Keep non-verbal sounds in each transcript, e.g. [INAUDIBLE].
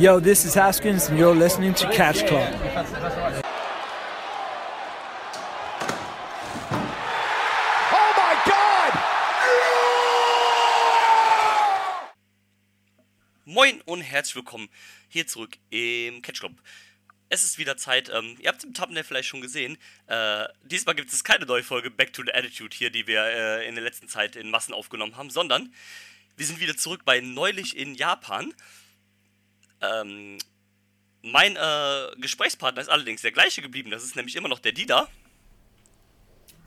Yo, this is Haskins, and you're listening to Catch Club. Oh my God! Moin und herzlich willkommen hier zurück im Catch Club. Es ist wieder Zeit, ähm, ihr habt im Thumbnail vielleicht schon gesehen, äh, diesmal gibt es keine neue Folge Back to the Attitude hier, die wir äh, in der letzten Zeit in Massen aufgenommen haben, sondern wir sind wieder zurück bei Neulich in Japan. Ähm, mein äh, Gesprächspartner ist allerdings der gleiche geblieben, das ist nämlich immer noch der Dida.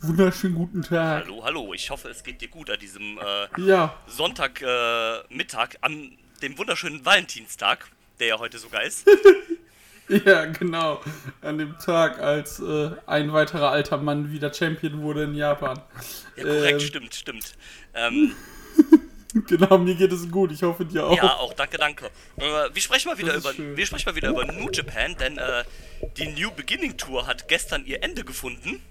Wunderschönen guten Tag. Hallo, hallo, ich hoffe, es geht dir gut an diesem äh, Ja, Sonntagmittag, äh, an dem wunderschönen Valentinstag, der ja heute sogar ist. [LAUGHS] ja, genau. An dem Tag, als äh, ein weiterer alter Mann wieder Champion wurde in Japan. Ja, korrekt, Ähm, stimmt, stimmt. Ähm, [LAUGHS] [LAUGHS] Genau, mir geht es gut. Ich hoffe dir auch. ja, auch danke, danke. Äh, wir sprechen mal wieder über, schön. wir sprechen mal wieder über New Japan, denn äh, die New Beginning Tour hat gestern ihr Ende gefunden.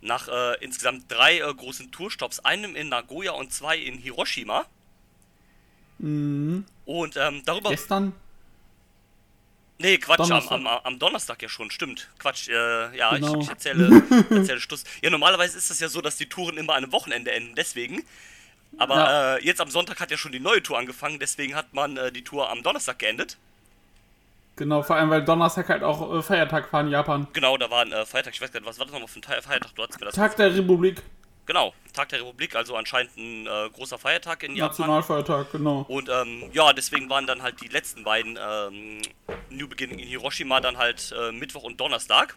Nach äh, insgesamt drei äh, großen Tourstops, einem in Nagoya und zwei in Hiroshima. Mhm. Und ähm, darüber. Gestern? Nee, Quatsch, am, Donnerstag. am, am Donnerstag ja schon, stimmt. Quatsch, äh, ja, Genau. ich, ich erzähle, erzähle [LAUGHS] Stuss. Ja, normalerweise ist es ja so, dass die Touren immer an einem Wochenende enden, deswegen. Aber Ja. äh, jetzt am Sonntag hat ja schon die neue Tour angefangen, deswegen hat man äh, die Tour am Donnerstag geendet. Genau, vor allem, weil Donnerstag halt auch äh, Feiertag war in Japan. Genau, da war ein äh, Feiertag, ich weiß gar nicht, was war das nochmal für ein Feiertag? Du hattest mir das. Tag der Republik. Genau, Tag der Republik, also anscheinend ein äh, großer Feiertag in Japan. Nationalfeiertag, genau. Und ähm, ja, deswegen waren dann halt die letzten beiden ähm, New Beginning in Hiroshima dann halt äh, Mittwoch und Donnerstag.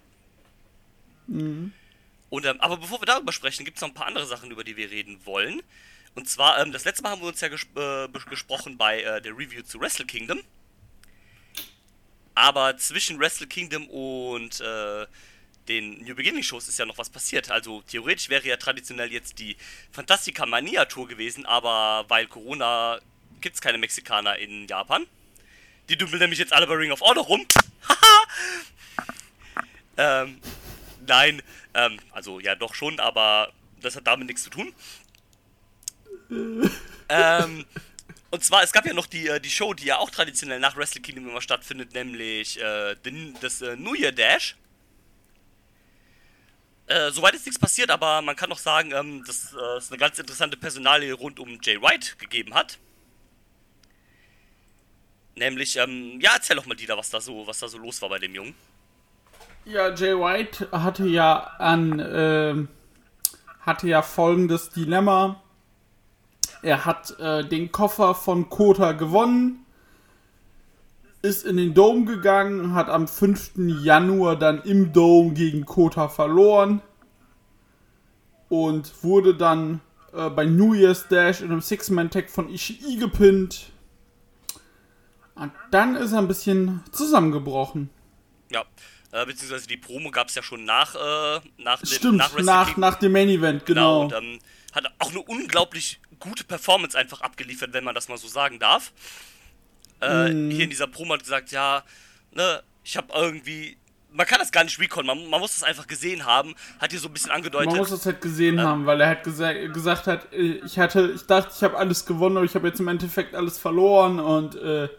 Und, ähm, aber bevor wir darüber sprechen, gibt es noch ein paar andere Sachen, über die wir reden wollen. Und zwar, ähm, das letzte Mal haben wir uns ja ges äh, gesprochen bei äh, der Review zu Wrestle Kingdom. Aber zwischen Wrestle Kingdom und äh, den New Beginning Shows ist ja noch was passiert. Also theoretisch wäre ja traditionell jetzt die Fantastica Mania Tour gewesen, aber weil Corona gibt es keine Mexikaner in Japan. Die dümpeln nämlich jetzt alle bei Ring of Honor rum. [LAUGHS] Ähm, nein, ähm, also ja doch schon, aber das hat damit nichts zu tun. Ähm, und zwar, es gab ja noch die, äh, die Show, die ja auch traditionell nach Wrestle Kingdom immer stattfindet, nämlich äh, den, das äh, New Year Dash. Äh, soweit ist nichts passiert, aber man kann noch sagen, ähm, dass äh, es eine ganz interessante Personalie rund um Jay White gegeben hat. Nämlich, ähm, ja, erzähl doch mal, Dieter, was da so, was da so los war bei dem Jungen. Ja, Jay White hatte ja an, ähm, hatte ja folgendes Dilemma. Er hat äh, den Koffer von Kota gewonnen, ist in den Dome gegangen, hat am 5. Januar dann im Dome gegen Kota verloren und wurde dann äh, bei New Year's Dash in einem Six-Man-Tag von Ishii gepinnt. Und dann ist er ein bisschen zusammengebrochen. Ja, äh, beziehungsweise die Promo gab es ja schon nach, äh, nach dem Stimmt, nach, nach, Kingdom. dem Main Event, Genau, genau. und ähm, hat auch eine unglaublich gute Performance einfach abgeliefert, wenn man das mal so sagen darf. Äh, Mhm. Hier in dieser Promo hat gesagt, ja, ne, ich habe irgendwie, man kann das gar nicht recallen, man, man muss das einfach gesehen haben, hat hier so ein bisschen angedeutet. Man muss das halt gesehen haben, weil er halt gesa gesagt hat, äh, ich hatte, ich dachte, ich habe alles gewonnen, aber ich habe jetzt im Endeffekt alles verloren und äh,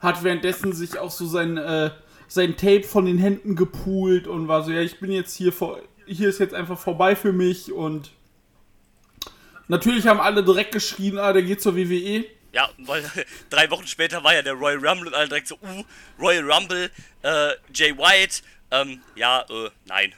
hat währenddessen sich auch so sein, äh, sein Tape von den Händen gepoolt und war so, ja, ich bin jetzt hier vor, hier ist jetzt einfach vorbei für mich und natürlich haben alle direkt geschrien, ah, der geht zur WWE. Ja, weil [LAUGHS] drei Wochen später war ja der Royal Rumble und alle direkt so, uh, Royal Rumble, äh, Jay White, ähm, ja, äh, nein.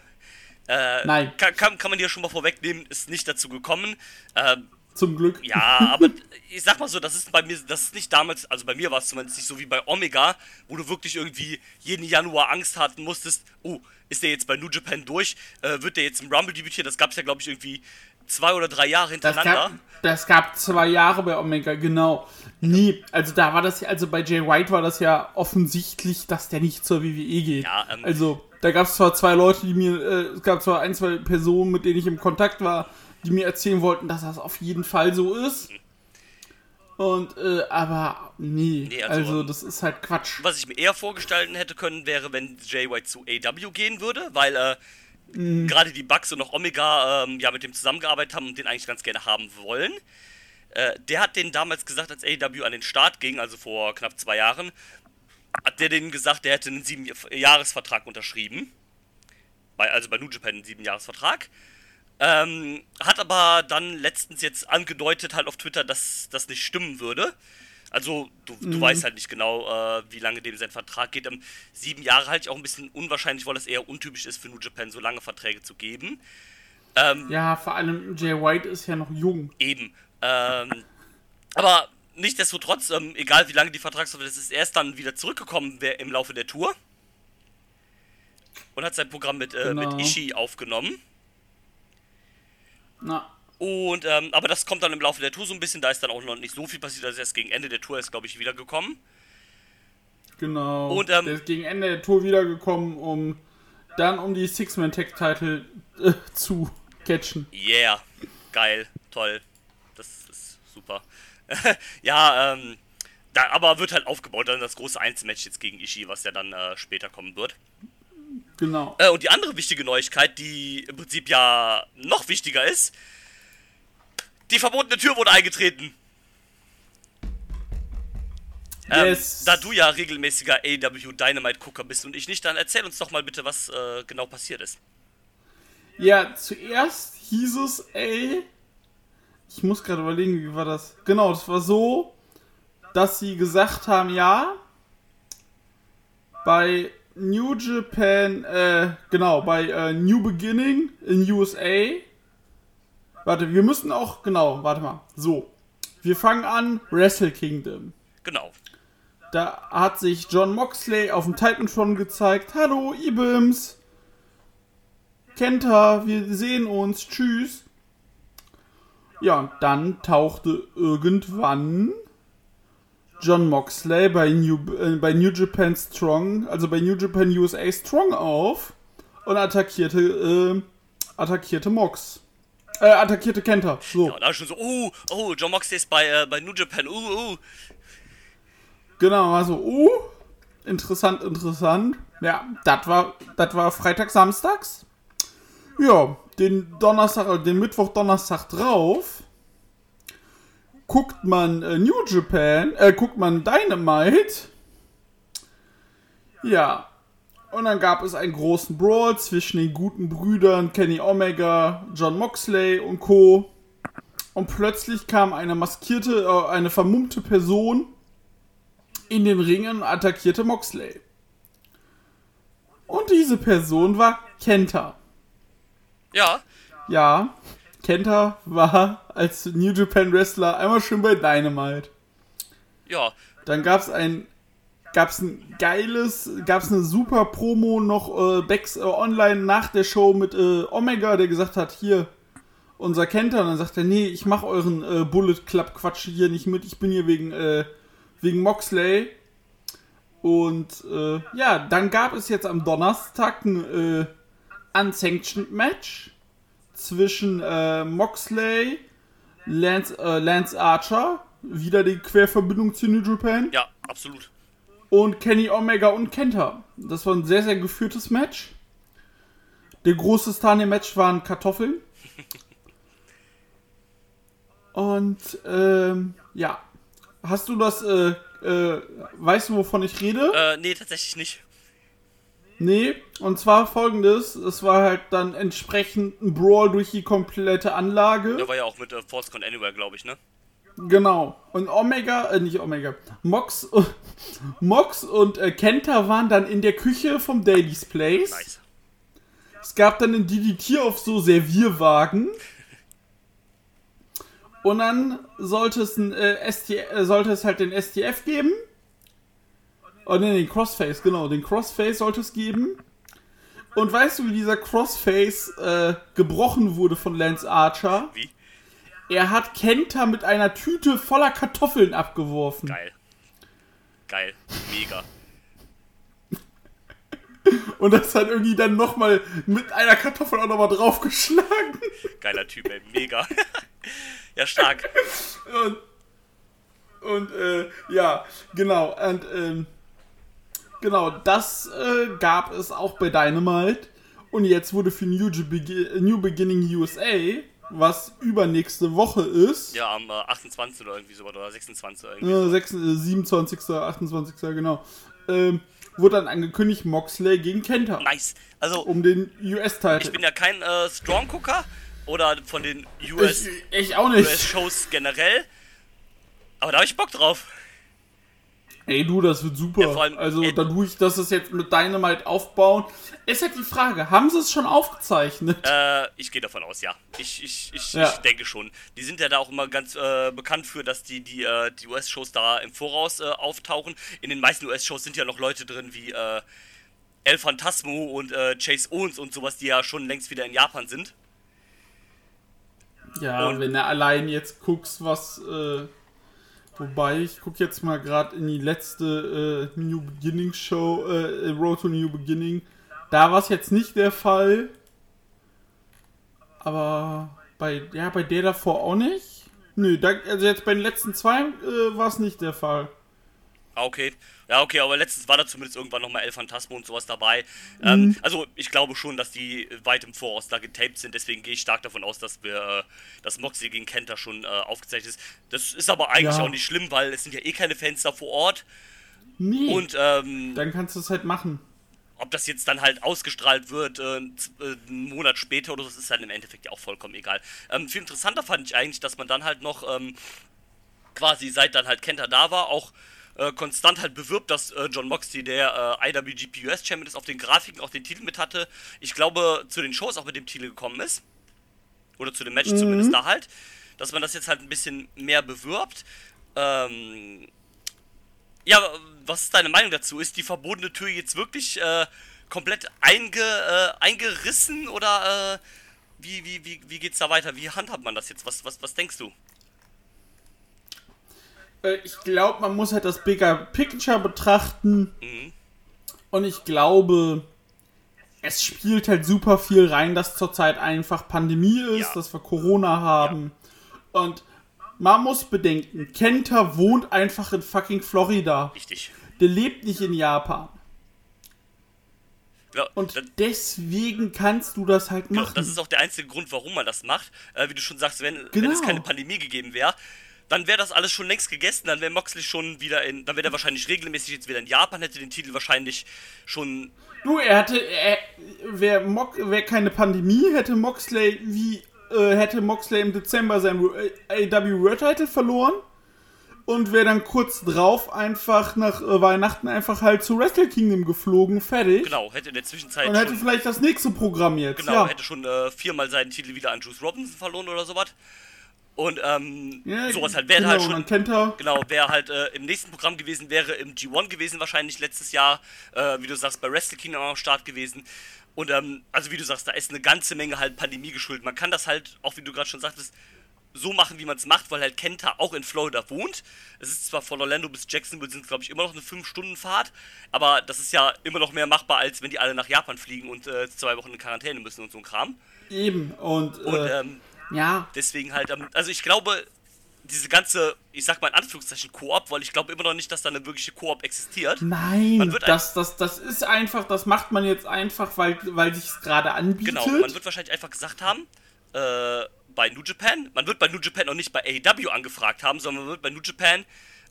Äh, Nein. Kann, kann, kann man dir schon mal vorwegnehmen, ist nicht dazu gekommen. Ähm, Zum Glück. ja, aber [LAUGHS] ich sag mal so, das ist bei mir, das ist nicht damals, also bei mir war es zumindest nicht so wie bei Omega, wo du wirklich irgendwie jeden Januar Angst hatten musstest, oh, ist der jetzt bei New Japan durch, äh, wird der jetzt im Rumble debütieren, das gab's ja glaube ich irgendwie zwei oder drei Jahre Das hintereinander. gab, das gab zwei Jahre bei Omega, genau. Nee, also da war das ja, also bei Jay White war das ja offensichtlich, dass der nicht zur WWE geht. Ja, ähm, also da gab es zwar zwei Leute, die mir, äh, es gab zwar ein, zwei Personen, mit denen ich im Kontakt war, die mir erzählen wollten, dass das auf jeden Fall so ist. Und, äh, aber nee, Nee, also, also, das ist halt Quatsch. Was ich mir eher vorgestellt hätte können, wäre, wenn Jay White zu AW gehen würde, weil äh, Mhm. gerade die Bucks und auch Omega ähm, ja mit dem zusammengearbeitet haben und den eigentlich ganz gerne haben wollen. Äh, der hat denen damals gesagt, als AEW an den Start ging, also vor knapp zwei Jahren, hat der denen gesagt, der hätte einen sieben Jahresvertrag unterschrieben. Bei, also bei New Japan einen sieben Jahresvertrag. Ähm, hat aber dann letztens jetzt angedeutet halt auf Twitter, dass das nicht stimmen würde. Also du, du mhm. weißt halt nicht genau, äh, wie lange dem sein Vertrag geht. Ähm, sieben Jahre halte ich auch ein bisschen unwahrscheinlich, weil es eher untypisch ist für New Japan, so lange Verträge zu geben. Ähm, ja, vor allem Jay White ist ja noch jung. Eben. Ähm, aber nichtsdestotrotz, ähm, egal wie lange die Vertragslaufzeit ist, ist er erst dann wieder zurückgekommen im Laufe der Tour. Und hat sein Programm mit, äh, genau. mit Ishii aufgenommen. Na. Und, ähm, aber das kommt dann im Laufe der Tour so ein bisschen, da ist dann auch noch nicht so viel passiert, also erst gegen Ende der Tour ist, glaube ich, wiedergekommen. Genau. Und, ähm, der ist gegen Ende der Tour wiedergekommen, um dann um die Six-Man-Tag-Title äh, zu catchen. Yeah, geil, toll. Das ist super. [LAUGHS] ja, ähm, da, aber wird halt aufgebaut, dann das große Einzelmatch jetzt gegen Ishii, was ja dann äh, später kommen wird. Genau. Äh, und die andere wichtige Neuigkeit, die im Prinzip ja noch wichtiger ist, die verbotene Tür wurde eingetreten. Ähm, yes. da du ja regelmäßiger AW Dynamite-Gucker bist und ich nicht, dann erzähl uns doch mal bitte, was äh, genau passiert ist. Ja, zuerst hieß es, ey, ich muss gerade überlegen, wie war das? Genau, das war so, dass sie gesagt haben, ja, bei New Japan, äh, genau, bei äh, New Beginning in USA Warte, wir müssen auch, genau, warte mal. So. Wir fangen an, Wrestle Kingdom. Genau. Da hat sich John Moxley auf dem Titantron gezeigt. Hallo, Ibims. Kenta, wir sehen uns. Tschüss. Ja, und dann tauchte irgendwann John Moxley bei New, äh, bei New Japan Strong, also bei New Japan USA Strong auf und attackierte, äh, attackierte Mox äh, attackierte Kenta. So. Ja, da schon so, oh, oh, John Moxley ist bei, äh, bei New Japan, uh, uh. Genau, also, uh, interessant, interessant. Ja, das war, das war Freitag, Samstags. Ja, den Donnerstag, äh, den Mittwoch, Donnerstag drauf guckt man äh, New Japan, äh, guckt man Dynamite. Ja, und dann gab es einen großen Brawl zwischen den guten Brüdern Kenny Omega, John Moxley und Co. Und plötzlich kam eine maskierte, äh, eine vermummte Person in den Ringen und attackierte Moxley. Und diese Person war Kenta. Ja. Ja, Kenta war als New Japan Wrestler einmal schön bei Dynamite. Ja. Dann gab es ein gab's ein geiles, gab's eine super Promo noch äh, Backs, äh, online nach der Show mit äh, Omega, der gesagt hat, hier, unser Kenter, und dann sagt er, nee, ich mach euren äh, Bullet Club Quatsch hier nicht mit, ich bin hier wegen, äh, wegen Moxley. Und äh, ja, dann gab es jetzt am Donnerstag ein Unsanctioned Match zwischen Moxley, Lance, Lance Archer, wieder die Querverbindung zu New Japan. Ja, absolut und Kenny Omega und Kenta. Das war ein sehr, sehr geführtes Match. Der große Star im Match waren Kartoffeln. [LAUGHS] Und ähm, ja. Hast du das, äh, äh, weißt du, wovon ich rede? Äh, nee, tatsächlich nicht. Nee, und zwar folgendes: Es war halt dann entsprechend ein Brawl durch die komplette Anlage. Der war ja auch mit äh, Force Con Anywhere, glaube ich, ne? Genau. Und Omega, äh, nicht Omega, Mox, [LAUGHS] Mox und äh, Kenta waren dann in der Küche vom Daily's Place. Nice. Es gab dann ein DDT auf so Servierwagen. Und dann sollte es, ein, äh, ST, äh, sollte es halt den STF geben. Oh ne, den Crossface, genau. Den Crossface sollte es geben. Und weißt du, wie dieser Crossface äh, gebrochen wurde von Lance Archer? Wie? Er hat Kenta mit einer Tüte voller Kartoffeln abgeworfen. Geil. Geil. Mega. Und das hat irgendwie dann nochmal mit einer Kartoffel auch nochmal draufgeschlagen. Geiler Typ, ey. Mega. [LAUGHS] ja, stark. Und, und äh, ja, genau. Und, ähm, genau, das äh, gab es auch bei Dynamite. Und jetzt wurde für New, New Beginning USA was übernächste Woche ist. Ja, am äh, 28. oder irgendwie so oder 26. Irgendwie. Äh, 6, äh, 27., 28. genau. Ähm, wurde dann angekündigt Moxley gegen Kenta. Nice. Also, Um den ich US-Titel. bin ja kein äh, Strong-Gucker oder von den US, Ich, ich. US-Shows generell. Aber da habe ich Bock drauf. Ey, du, das wird super. Ja, allem, also, ey- dadurch, dass es jetzt mit Dynamite aufbauen. Ist halt die Frage, haben sie es schon aufgezeichnet? Äh, ich gehe davon aus, ja. Ich, ich, ich, Ja. ich denke schon. Die sind ja da auch immer ganz äh, bekannt für, dass die, die, äh, die US-Shows da im Voraus äh, auftauchen. In den meisten US-Shows sind ja noch Leute drin wie äh, El Phantasmo und äh, Chase Owens und sowas, die ja schon längst wieder in Japan sind. Ja, Und- wenn du allein jetzt guckst, was. Äh, wobei, ich guck jetzt mal gerade in die letzte äh, New Beginning Show, äh, Road to New Beginning. Da war es jetzt nicht der Fall. Aber bei, ja, bei der davor auch nicht. Nö, da, also jetzt bei den letzten zwei äh, war es nicht der Fall. Ah, okay. Ja, okay, aber letztens war da zumindest irgendwann nochmal El Phantasmo und sowas dabei. Ähm, also, ich glaube schon, dass die weit im Voraus da getaped sind. Deswegen gehe ich stark davon aus, dass wir, äh, dass Moxie gegen Kenta schon äh, aufgezeichnet ist. Das ist aber eigentlich Ja. auch nicht schlimm, weil es sind ja eh keine Fans da vor Ort. Nee. Und ähm, dann kannst du es halt machen. ob das jetzt dann halt ausgestrahlt wird, äh, äh, einen Monat später oder so, das ist dann im Endeffekt ja auch vollkommen egal. Ähm, viel interessanter fand ich eigentlich, dass man dann halt noch ähm, quasi seit dann halt Kenta da war, auch äh, konstant halt bewirbt, dass äh, John Moxley der äh, IWGP US Champion ist, auf den Grafiken auch den Titel mit hatte. Ich glaube, zu den Shows auch mit dem Titel gekommen ist. Oder zu dem Match zumindest da halt. Dass man das jetzt halt ein bisschen mehr bewirbt. Ähm, ja, was ist deine Meinung dazu? Ist die verbotene Tür jetzt wirklich äh, komplett einge, äh, eingerissen oder wie, wie, wie, wie geht's da weiter? Wie handhabt man das jetzt? Was, was, was denkst du? Äh, ich glaube, man muss halt das Bigger Picture betrachten. Mhm. Und ich glaube, es spielt halt super viel rein, dass zurzeit einfach Pandemie ist, Ja. dass wir Corona haben. Und man muss bedenken, Kenta wohnt einfach in fucking Florida. Richtig. Der lebt nicht in Japan. Ja, Und das, deswegen kannst du das halt genau, machen. das ist auch der einzige Grund, warum man das macht. Äh, wie du schon sagst, wenn, wenn Genau. es keine Pandemie gegeben wäre, dann wäre das alles schon längst gegessen, dann wäre Moxley schon wieder in, dann wäre er wahrscheinlich regelmäßig jetzt wieder in Japan, hätte den Titel wahrscheinlich schon Du, er hatte, wäre wär keine Pandemie, hätte Moxley wie, äh, hätte Moxley im Dezember seinen AW World Title verloren und wäre dann kurz drauf einfach nach äh, Weihnachten einfach halt zu Wrestle Kingdom geflogen, fertig. Genau, hätte in der Zwischenzeit Und hätte vielleicht das nächste Programm jetzt, genau, ja. hätte schon äh, viermal seinen Titel wieder an Juice Robinson verloren oder sowas. Und ähm, ja sowas halt wäre genau, halt schon er. Genau, wer halt äh, im nächsten Programm gewesen wäre, im G1 gewesen wahrscheinlich letztes Jahr, äh, wie du sagst, bei Wrestle Kingdom am Start gewesen. Und ähm, also wie du sagst, da ist eine ganze Menge halt Pandemie geschuldet. Man kann das halt, auch wie du gerade schon sagtest, so machen, wie man es macht, weil halt Kenta auch in Florida wohnt. Es ist zwar von Orlando bis Jacksonville sind glaube ich immer noch eine 5-Stunden-Fahrt, aber das ist ja immer noch mehr machbar, als wenn die alle nach Japan fliegen und äh, zwei Wochen in Quarantäne müssen und so ein Kram. Eben, und, Und äh, ähm, ja, Deswegen halt, ähm, also ich glaube, diese ganze, ich sag mal in Anführungszeichen Koop, weil ich glaube immer noch nicht, dass da eine wirkliche Koop existiert. nein, man wird das, das, das ist einfach, das macht man jetzt einfach, weil, weil sich gerade anbietet. Genau, man wird wahrscheinlich einfach gesagt haben, äh, bei New Japan, man wird bei New Japan auch nicht bei AEW angefragt haben, sondern man wird bei New Japan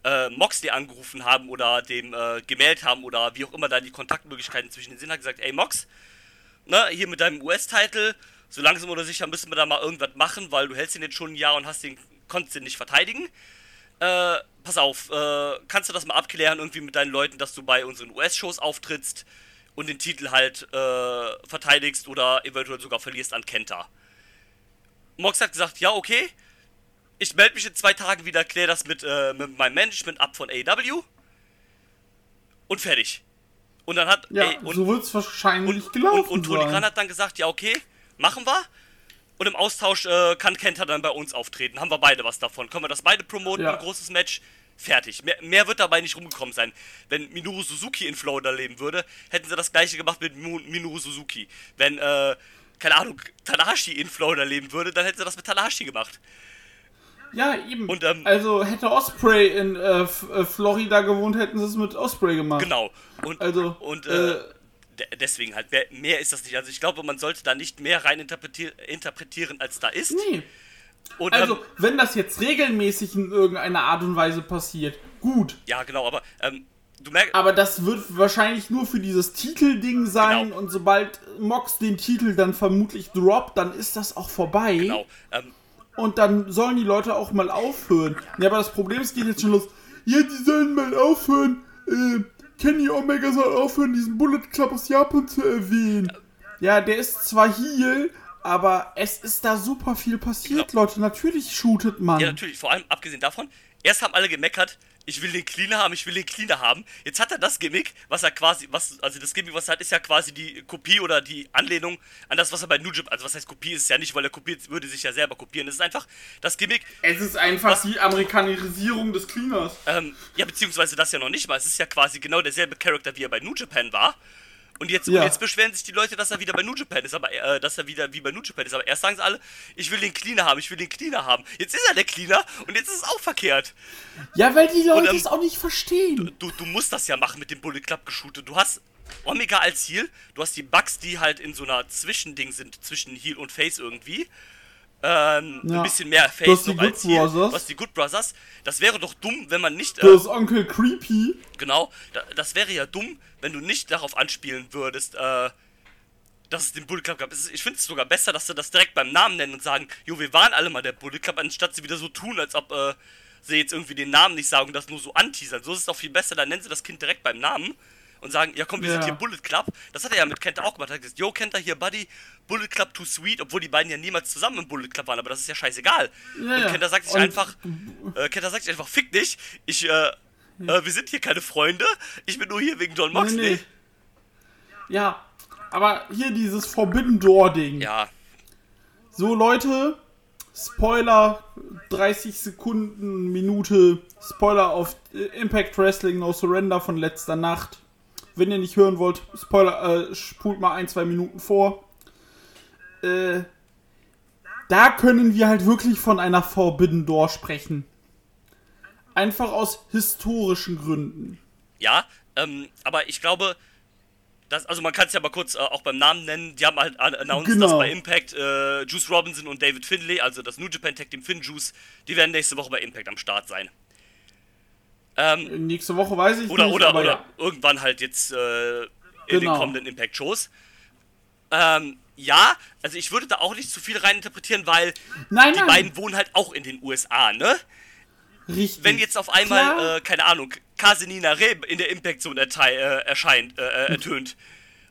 äh, Moxley angerufen haben oder dem äh, gemeldet haben oder wie auch immer da die Kontaktmöglichkeiten zwischen den sind, hat gesagt, ey Mox, ne, hier mit deinem US-Titel, so langsam oder sicher müssen wir da mal irgendwas machen, weil du hältst den jetzt schon ein Jahr und hast den, konntest den nicht verteidigen. Äh, pass auf, äh, kannst du das mal abklären irgendwie mit deinen Leuten, dass du bei unseren US-Shows auftrittst und den Titel halt äh, verteidigst oder eventuell sogar verlierst an Kenta. Mox hat gesagt, ja, okay, ich melde mich in zwei Tagen wieder, kläre das mit, äh, mit meinem Management ab von AEW und fertig. Und dann hat Ja, ey, und, so wird es wahrscheinlich und, gelaufen und, und Tony. Khan hat dann gesagt, ja, okay, machen wir. Und im Austausch äh, kann Kenta dann bei uns auftreten. Haben wir beide was davon. Können wir das beide promoten, Ja. ein großes Match. Fertig. Mehr, mehr wird dabei nicht rumgekommen sein. Wenn Minoru Suzuki in Florida leben würde, hätten sie das gleiche gemacht mit Minoru Suzuki. Wenn, äh, keine Ahnung, Tanahashi in Florida leben würde, dann hätten sie das mit Tanahashi gemacht. Ja, eben. Und, ähm, also hätte Osprey in äh, äh, Florida gewohnt, hätten sie es mit Osprey gemacht. Genau. Und, Also, und äh, äh, deswegen halt, mehr, ist das nicht. Also ich glaube, man sollte da nicht mehr rein interpretier interpretieren, als da ist. Nee. Und, Also, ähm, wenn das jetzt regelmäßig in irgendeiner Art und Weise passiert, gut. ja, genau, aber ähm, du merkst, Aber das wird wahrscheinlich nur für dieses Titelding sein Genau. und sobald Mox den Titel dann vermutlich droppt, dann ist das auch vorbei. genau, ähm, Und dann sollen die Leute auch mal aufhören. Ja, aber das Problem ist, geht jetzt schon los. Ja, die sollen mal aufhören. Äh, Kenny Omega soll aufhören, diesen Bullet Club aus Japan zu erwähnen. Ja, der ist zwar Heal, aber es ist da super viel passiert, Leute. Natürlich shootet man. Ja, natürlich, vor allem abgesehen davon, erst haben alle gemeckert, ich will den Cleaner haben, ich will den Cleaner haben. Jetzt hat er das Gimmick, was er quasi, was, also das Gimmick, was er hat, ist ja quasi die Kopie oder die Anlehnung an das, was er bei New Japan, also was heißt Kopie, ist es ja nicht, weil er kopiert, würde sich ja selber kopieren. Es ist einfach das Gimmick, Es ist einfach die Amerikanisierung des Cleaners. ähm, ja, beziehungsweise das ja noch nicht mal. Es ist ja quasi genau derselbe Charakter, wie er bei New Japan war. Und jetzt, Ja. und jetzt beschweren sich die Leute, dass er wieder bei New Japan ist, aber äh, dass er wieder wie bei New Japan ist. Aber erst sagen sie alle, ich will den Cleaner haben, ich will den Cleaner haben. Jetzt ist er der Cleaner und jetzt ist es auch verkehrt. Ja, weil die Leute ähm, es auch nicht verstehen. du, du musst das ja machen mit dem Bullet Club geshootet. Du hast Omega als Heal, du hast die Bugs, die halt in so einer Zwischending sind, zwischen Heal und Face irgendwie. Ähm, Ja. ein bisschen mehr Face noch als Good Heal. Brothers. Hast die Good Brothers. Das wäre doch dumm, wenn man nicht. Äh, hast Onkel Creepy. genau, da, das wäre ja dumm, wenn du nicht darauf anspielen würdest, äh, dass es den Bullet Club gab. Ich finde es sogar besser, dass sie das direkt beim Namen nennen und sagen, jo, wir waren alle mal der Bullet Club, anstatt sie wieder so tun, als ob äh, sie jetzt irgendwie den Namen nicht sagen und das nur so anteasern. So ist es doch viel besser, dann nennen sie das Kind direkt beim Namen und sagen, ja komm, wir sind Ja. hier Bullet Club. Das hat er ja mit Kenta auch gemacht. Er hat gesagt, yo, Kenta hier, Buddy, Bullet Club too sweet, obwohl die beiden ja niemals zusammen im Bullet Club waren, aber das ist ja scheißegal. Ja, und. Kenta sagt sich einfach, äh, Kenta sagt sich einfach, fick dich, ich, äh, äh, wir sind hier keine Freunde, ich bin nur hier wegen John Moxley. Nee, nee. Ja, aber hier dieses Forbidden Door Ding. Ja, So Leute, Spoiler, 30 Sekunden, Minute, Spoiler auf Impact Wrestling No Surrender von letzter Nacht. Wenn ihr nicht hören wollt, Spoiler, äh, spult mal ein, zwei Minuten vor. Äh, da können wir halt wirklich von einer Forbidden Door sprechen. Einfach aus historischen Gründen. ja, ähm, aber ich glaube, das, also man kann es ja mal kurz äh, auch beim Namen nennen. Die haben halt an- announced, Genau. dass bei Impact äh, Juice Robinson und David Finlay, also das New Japan Tag Team Finn Juice, die werden nächste Woche bei Impact am Start sein. Ähm, Nächste Woche weiß ich oder nicht, oder, oder ja. irgendwann halt jetzt äh, in Genau. den kommenden Impact-Shows. Ähm, ja, also ich würde da auch nicht zu viel reininterpretieren, weil Nein, die nein. beiden wohnen halt auch in den USA, ne? Richtig. wenn jetzt auf einmal, äh, keine Ahnung, Kasenina Reb in der Impact Zone ertei- äh, erscheint, äh, äh, ertönt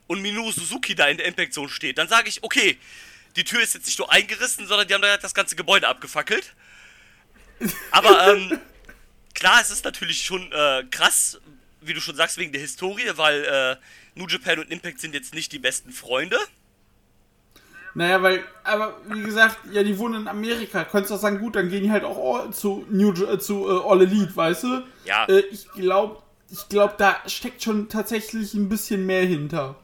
und Minoru Suzuki da in der Impact Zone steht, dann sage ich, okay, die Tür ist jetzt nicht nur eingerissen, sondern die haben da das ganze Gebäude abgefackelt. Aber ähm, [LAUGHS] klar, es ist natürlich schon äh, krass, wie du schon sagst, wegen der Historie, weil äh, New Japan und Impact sind jetzt nicht die besten Freunde. Naja, weil, aber wie gesagt, ja, die wohnen in Amerika. Könntest du auch sagen, gut, dann gehen die halt auch zu New äh, zu äh, All Elite, weißt du? Ja. Äh, ich glaube, ich glaube, da steckt schon tatsächlich ein bisschen mehr hinter.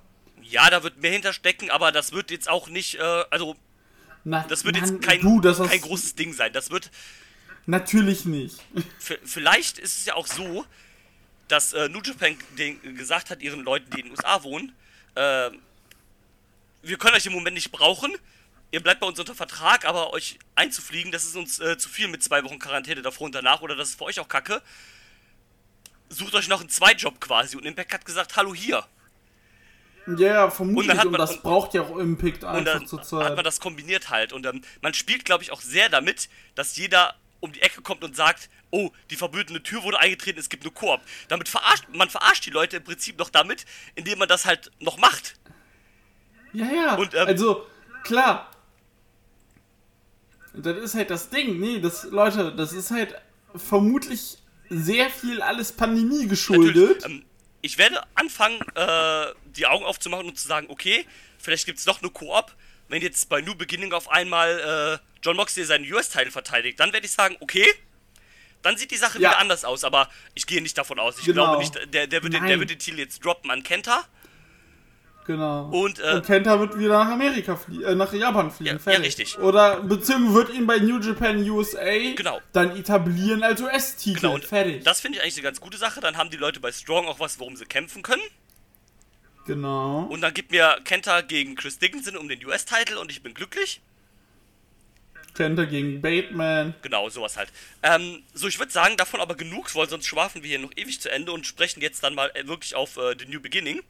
Ja, da wird mehr hinterstecken, aber das wird jetzt auch nicht, äh, also Na, das wird Mann, jetzt kein, du, das kein großes Ding sein. Das wird Natürlich nicht. Vielleicht ist es ja auch so, dass äh, New Japan den, gesagt hat ihren Leuten, die in den USA wohnen, äh, wir können euch im Moment nicht brauchen. Ihr bleibt bei uns unter Vertrag, aber euch einzufliegen, das ist uns äh, zu viel mit zwei Wochen Quarantäne davor und danach oder das ist für euch auch kacke. Sucht euch noch einen Zweitjob quasi. Und Impact hat gesagt, hallo hier. Ja, Und vermutlich. dann Und, man- das und- braucht ja auch Impact Und einfach dann zur hat man das kombiniert halt. Und ähm, man spielt, glaube ich, auch sehr damit, dass jeder um die Ecke kommt und sagt, oh, die verbotene Tür wurde eingetreten, es gibt eine Koop. Damit verarscht, man verarscht die Leute im Prinzip noch damit, indem man das halt noch macht. Ja, ja. Und, ähm, also, klar. Das ist halt das Ding. Nee, das, Leute, das ist halt vermutlich sehr viel alles Pandemie geschuldet. Ähm, ich werde anfangen, äh, die Augen aufzumachen und zu sagen, okay, vielleicht gibt es noch eine Koop. Wenn jetzt bei New Beginning auf einmal äh, John Moxley seinen US-Teil verteidigt, dann werde ich sagen, okay, dann sieht die Sache Ja. wieder anders aus. Aber ich gehe nicht davon aus. Ich Genau. glaube nicht, der, der, wird den, der wird den Titel jetzt droppen an Kenta. Genau. Und, äh, Und Kenta wird wieder nach Amerika fliegen, äh, nach Japan fliegen. Ja, ja, richtig. Oder beziehungsweise wird ihn bei New Japan USA Genau. dann etablieren als US-Titel. Genau, und fertig. das finde ich eigentlich eine ganz gute Sache. Dann haben die Leute bei Strong auch was, worum sie kämpfen können. Genau. Und dann gibt mir Kenta gegen Chris Dickinson um den US-Title und ich bin glücklich. Kenta gegen Bateman. Genau, sowas halt. Ähm, so, ich würde sagen, davon aber genug, weil sonst schwafen wir hier noch ewig zu Ende und sprechen jetzt dann mal äh, wirklich auf äh, The New Beginning.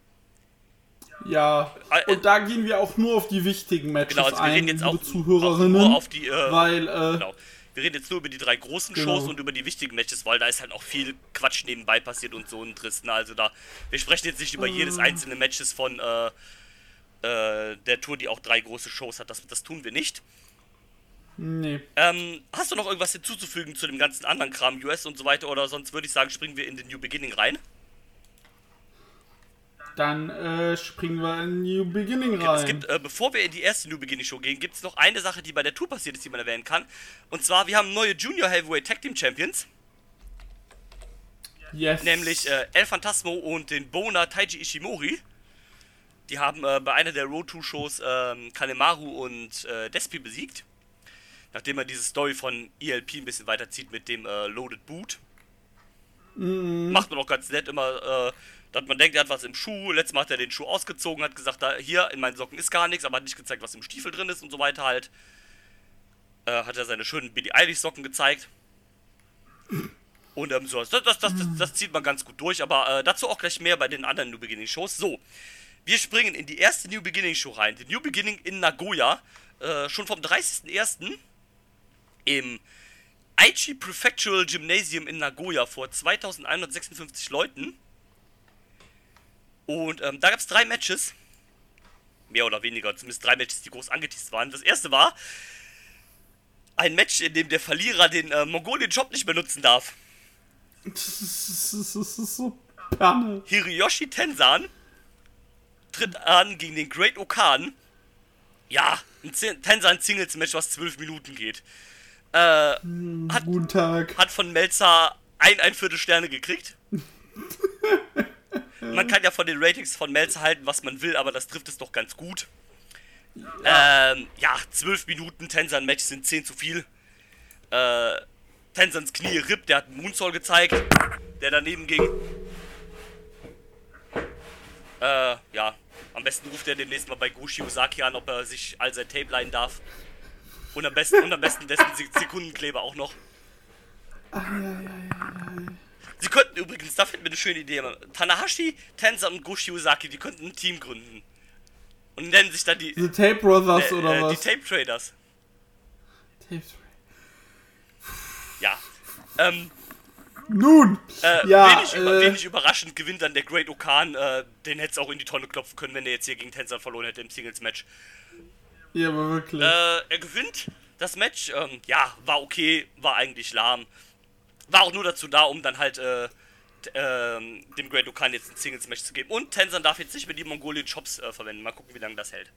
Ja, Äh, und da gehen wir auch nur auf die wichtigen Matches Genau, also wir ein, reden jetzt auch, Zuhörerinnen, auch nur auf die, äh, weil äh, genau. Wir reden jetzt nur über die drei großen Genau. Shows und über die wichtigen Matches, weil da ist halt auch viel Quatsch nebenbei passiert und so ein Tristen. Also da, wir sprechen jetzt nicht über Mhm. jedes einzelne Matches von äh, äh, der Tour, die auch drei große Shows hat. Das, das tun wir nicht. Nee. Ähm, hast du noch irgendwas hinzuzufügen zu dem ganzen anderen Kram, US und so weiter, oder sonst würde ich sagen, springen wir in den New Beginning rein. Dann äh, springen wir in New Beginning rein. Es gibt, äh, bevor wir in die erste New Beginning Show gehen, gibt es noch eine Sache, die bei der Tour passiert ist, die man erwähnen kann. Und zwar, wir haben neue Junior Heavyweight Tag Team Champions, yes. nämlich äh, El Phantasmo und den Boner Taiji Ishimori. Die haben äh, bei einer der Road 2 Shows ähm, Kanemaru und äh, Despi besiegt. Nachdem er diese Story von ELP ein bisschen weiterzieht mit dem äh, Loaded Boot. Macht man auch ganz nett immer, äh, dass man denkt, er hat was im Schuh. Letztes Mal hat er den Schuh ausgezogen, hat gesagt, da, hier in meinen Socken ist gar nichts, aber hat nicht gezeigt, was im Stiefel drin ist und so weiter halt. Äh, hat er seine schönen Billie Eilish Socken gezeigt. Und ähm, so, das, das, das, das, das zieht man ganz gut durch, aber äh, dazu auch gleich mehr bei den anderen New Beginning Shows. So, wir springen in die erste New Beginning Show rein. Die New Beginning in Nagoya, äh, schon vom 30.01. im Aichi Prefectural Gymnasium in Nagoya vor 2156 Leuten. Und ähm, da gab es drei Matches. Mehr oder weniger, zumindest drei Matches, die groß angeteased waren. Das erste war ein Match, in dem der Verlierer den äh, Mongolian Job nicht mehr nutzen darf. [LAUGHS] Das ist, so Panne. Hiroyoshi Tensan tritt an gegen den Great Okan. Ja, ein Zi- Tensan Singles Match, was zwölf Minuten geht. Äh, hat, Guten Tag. hat von Melzer ein, ein Viertel Sterne gekriegt. [LAUGHS] Man kann ja von den Ratings von Melzer halten, was man will, aber das trifft es doch ganz gut. Ähm, ja, zwölf Minuten Tensan-Match sind 10 zu viel. Äh, Tensans Knie rippt, der hat einen Moonsault gezeigt, der daneben ging. Äh, ja, am besten ruft er demnächst mal bei Gushi Osaki an, ob er sich all sein Tape leihen darf. Und am besten, und am besten dessen Sek- Sekundenkleber auch noch. Sie könnten übrigens, da finden wir eine schöne Idee. Tanahashi, Tensa und Gushi Osaki, die könnten ein Team gründen. Und nennen sich dann die, The Tape Brothers äh, oder äh, die was? Tape Traders. Tape Ja. Ähm, Nun, äh, ja, wenig, über, äh, wenig überraschend gewinnt dann der Great Okan. Äh, den hätte es auch in die Tonne klopfen können, wenn er jetzt hier gegen Tensa verloren hätte im Singles-Match. Ja, aber wirklich. Äh, er gewinnt das Match. Ähm, ja, war okay, war eigentlich lahm. War auch nur dazu da, um dann halt äh, ähm, dem Great Okan jetzt ein Singles-Match zu geben. Und Tensan darf jetzt nicht mehr die Mongolian Chops äh, verwenden. Mal gucken, wie lange das hält.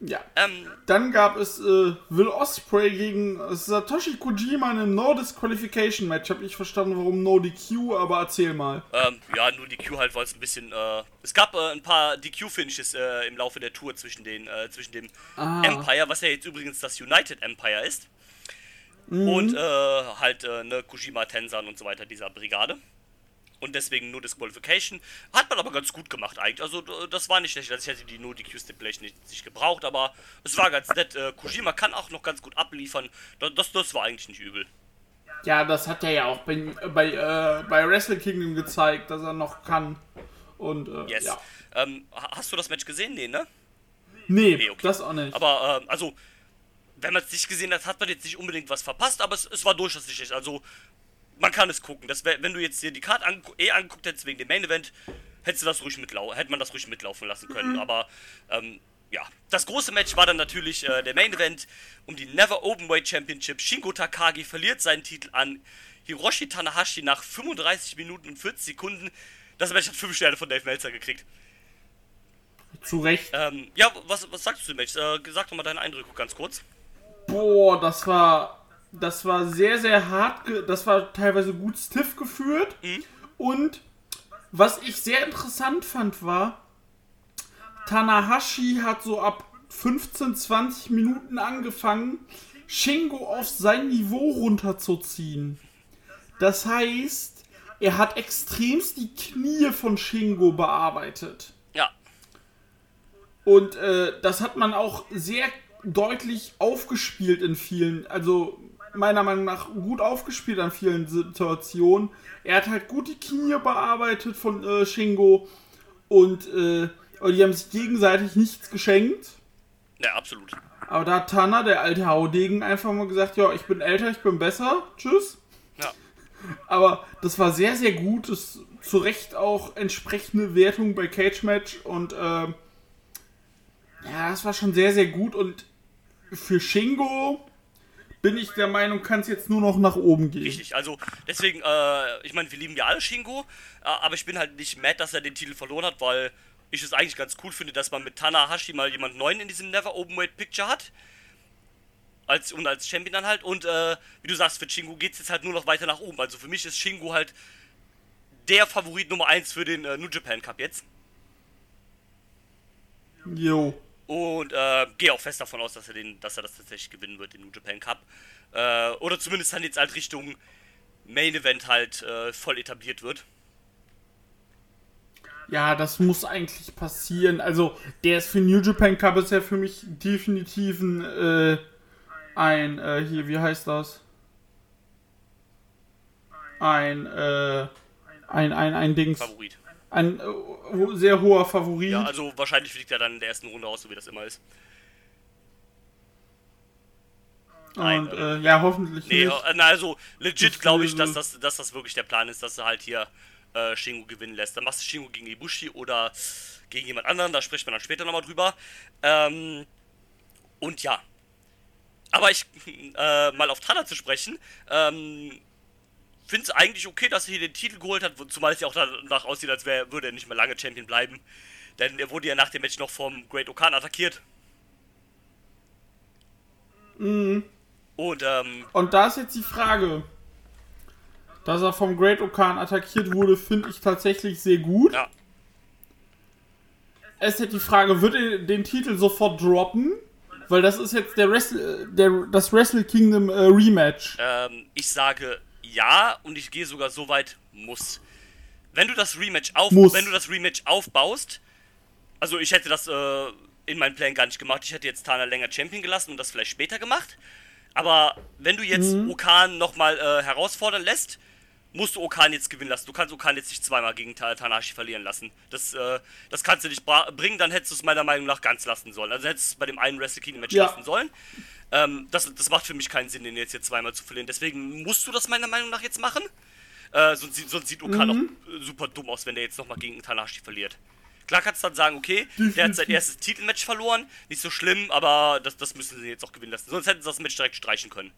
Ja. Ähm, Dann gab es äh, Will Osprey gegen Satoshi Kojima in einem No Disqualification Match. Hab ich verstanden, warum No DQ, aber erzähl mal. ähm, ja, nur DQ halt, weil es ein bisschen. Äh, es gab äh, ein paar DQ-Finishes äh, im Laufe der Tour zwischen, den, äh, zwischen dem Ah. Empire, was ja jetzt übrigens das United Empire ist. Und äh, halt äh, ne, Kojima, Tensan und so weiter dieser Brigade. Und deswegen nur Disqualification. Hat man aber ganz gut gemacht eigentlich. Also das war nicht schlecht. Also ich hätte die No DQ Stipulation nicht, nicht gebraucht, aber es war ganz nett. Äh, Kojima kann auch noch ganz gut abliefern. Das, das, war eigentlich nicht übel. Ja, das hat er ja auch bei, bei, äh, bei Wrestle Kingdom gezeigt, dass er noch kann. Und, äh, Yes. ja. Ähm, ha- hast du das Match gesehen? Nee, ne? Nee, Nee, okay. das auch nicht. Aber, ähm, also, wenn man es nicht gesehen hat, hat man jetzt nicht unbedingt was verpasst, aber es, es war durchaus nicht schlecht. Also, man kann es gucken. Das wär, wenn du jetzt dir die Karte angu eh angeguckt hättest wegen dem Main Event, hättest du das ruhig mitlau hätte man das ruhig mitlaufen lassen können. Aber, ähm, ja. Das große Match war dann natürlich äh, der Main Event um die Never Openweight Championship. Shingo Takagi verliert seinen Titel an Hiroshi Tanahashi nach 35 Minuten und 40 Sekunden. Das Match hat 5 Sterne von Dave Meltzer gekriegt. Zu Recht. Ähm, ja, was, was sagst du zum Match? Äh, sag doch mal deine Eindrücke ganz kurz. Boah, das war. Das war sehr, sehr hart. Das war teilweise gut stiff geführt. Mhm. Und was ich sehr interessant fand, war, Tanahashi hat so ab 15, 20 Minuten angefangen, Shingo auf sein Niveau runterzuziehen. Das heißt, er hat extremst die Knie von Shingo bearbeitet. Ja, Und äh, das hat man auch sehr deutlich aufgespielt in vielen, also meiner Meinung nach gut aufgespielt an vielen Situationen. Er hat halt gut die Knie bearbeitet von äh, Shingo und äh, die haben sich gegenseitig nichts geschenkt. Ja, absolut. Aber da hat Tana, der alte Haudegen, einfach mal gesagt, ja, ich bin älter, ich bin besser, tschüss. Ja. Aber das war sehr, sehr gut. Das zu Recht auch entsprechende Wertung bei Cage Match und ähm, ja, das war schon sehr, sehr gut und für Shingo bin ich der Meinung, kann es jetzt nur noch nach oben gehen. Richtig, also deswegen, äh, ich meine, wir lieben ja alle Shingo, äh, aber ich bin halt nicht mad, dass er den Titel verloren hat, weil ich es eigentlich ganz cool finde, dass man mit Tanahashi mal jemand neuen in diesem Never Openweight Picture hat. Als, und als Champion dann halt. Und äh, wie du sagst, für Shingo geht es jetzt halt nur noch weiter nach oben. Also für mich ist Shingo halt der Favorit Nummer 1 für den äh, New Japan Cup jetzt. Jo. Und äh, gehe auch fest davon aus, dass er, den, dass er das tatsächlich gewinnen wird, den New Japan Cup. Äh, oder zumindest dann jetzt halt Richtung Main Event halt äh, voll etabliert wird. Ja, das muss eigentlich passieren. Also, der ist für New Japan Cup ist ja für mich definitiv ein, äh, ein, äh, hier, wie heißt das? Ein, äh, ein, ein, ein Dings. Favorit. Ein äh, sehr hoher Favorit. Ja, also wahrscheinlich fliegt er dann in der ersten Runde aus, so wie das immer ist. Nein, Und, äh, ja, hoffentlich Nee, nicht. na, also legit glaube ich, dass das, dass das wirklich der Plan ist, dass er halt hier äh, Shingo gewinnen lässt. Dann machst du Shingo gegen Ibushi oder gegen jemand anderen, da spricht man dann später nochmal drüber. Ähm, und ja. Aber ich, [LAUGHS] äh, mal auf Tana zu sprechen, ähm, finde es eigentlich okay, dass er hier den Titel geholt hat, zumal es ja auch danach aussieht, als wär, würde er nicht mehr lange Champion bleiben. Denn er wurde ja nach dem Match noch vom Great Okan attackiert. Und ähm, Und da ist jetzt die Frage. Dass er vom Great Okan attackiert wurde, finde ich tatsächlich sehr gut. ja, Es ist jetzt die Frage, wird er den Titel sofort droppen? Weil das ist jetzt der Wrestle, äh, der, das Wrestle Kingdom äh, Rematch. Ähm, ich sage ja und ich gehe sogar so weit muss. Wenn du das Rematch auf, Muss. wenn du das Rematch aufbaust, also ich hätte das äh, in meinen Plan gar nicht gemacht. Ich hätte jetzt Tana länger Champion gelassen und das vielleicht später gemacht. Aber wenn du jetzt Okan nochmal äh, herausfordern lässt, musst du Okan jetzt gewinnen lassen. Du kannst Okan jetzt nicht zweimal gegen Ta Tanahashi verlieren lassen. Das, äh, das kannst du nicht bringen, dann hättest du es meiner Meinung nach ganz lassen sollen. Also hättest du es bei dem einen Wrestle Kingdom Match Ja. lassen sollen. Ähm, das, das macht für mich keinen Sinn, den jetzt hier zweimal zu verlieren. Deswegen musst du das meiner Meinung nach jetzt machen. Äh, sonst, sieht- sonst sieht Okan Mhm. auch äh, super dumm aus, wenn der jetzt nochmal gegen Tanahashi verliert. Klar kannst du dann sagen, okay, der hat sein erstes Titelmatch verloren, nicht so schlimm, aber das, das müssen sie jetzt auch gewinnen lassen. Sonst hätten sie das Match direkt streichen können.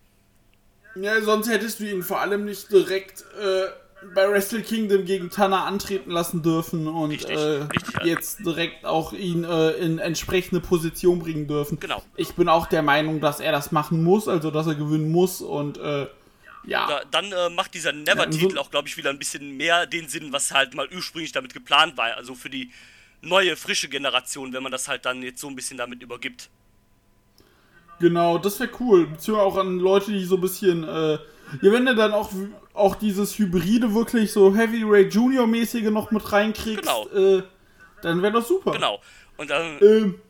Ja, sonst hättest du ihn vor allem nicht direkt äh, bei Wrestle Kingdom gegen Tana antreten lassen dürfen und Richtig, äh, richtig, ja. jetzt direkt auch ihn äh, in entsprechende Position bringen dürfen. Genau. Ich bin auch der Meinung, dass er das machen muss, also dass er gewinnen muss und äh, ja. Da, dann äh, macht dieser Never-Titel auch, glaube ich, wieder ein bisschen mehr den Sinn, was halt mal ursprünglich damit geplant war. Also für die neue, frische Generation, wenn man das halt dann jetzt so ein bisschen damit übergibt. Genau, das wäre cool. Beziehungsweise auch an Leute, die so ein bisschen, äh, ja, wenn du dann auch, auch dieses Hybride wirklich so Heavy Ray Junior mäßige noch mit reinkriegst, Genau. äh, dann wäre das super. Genau. Und dann, Ähm,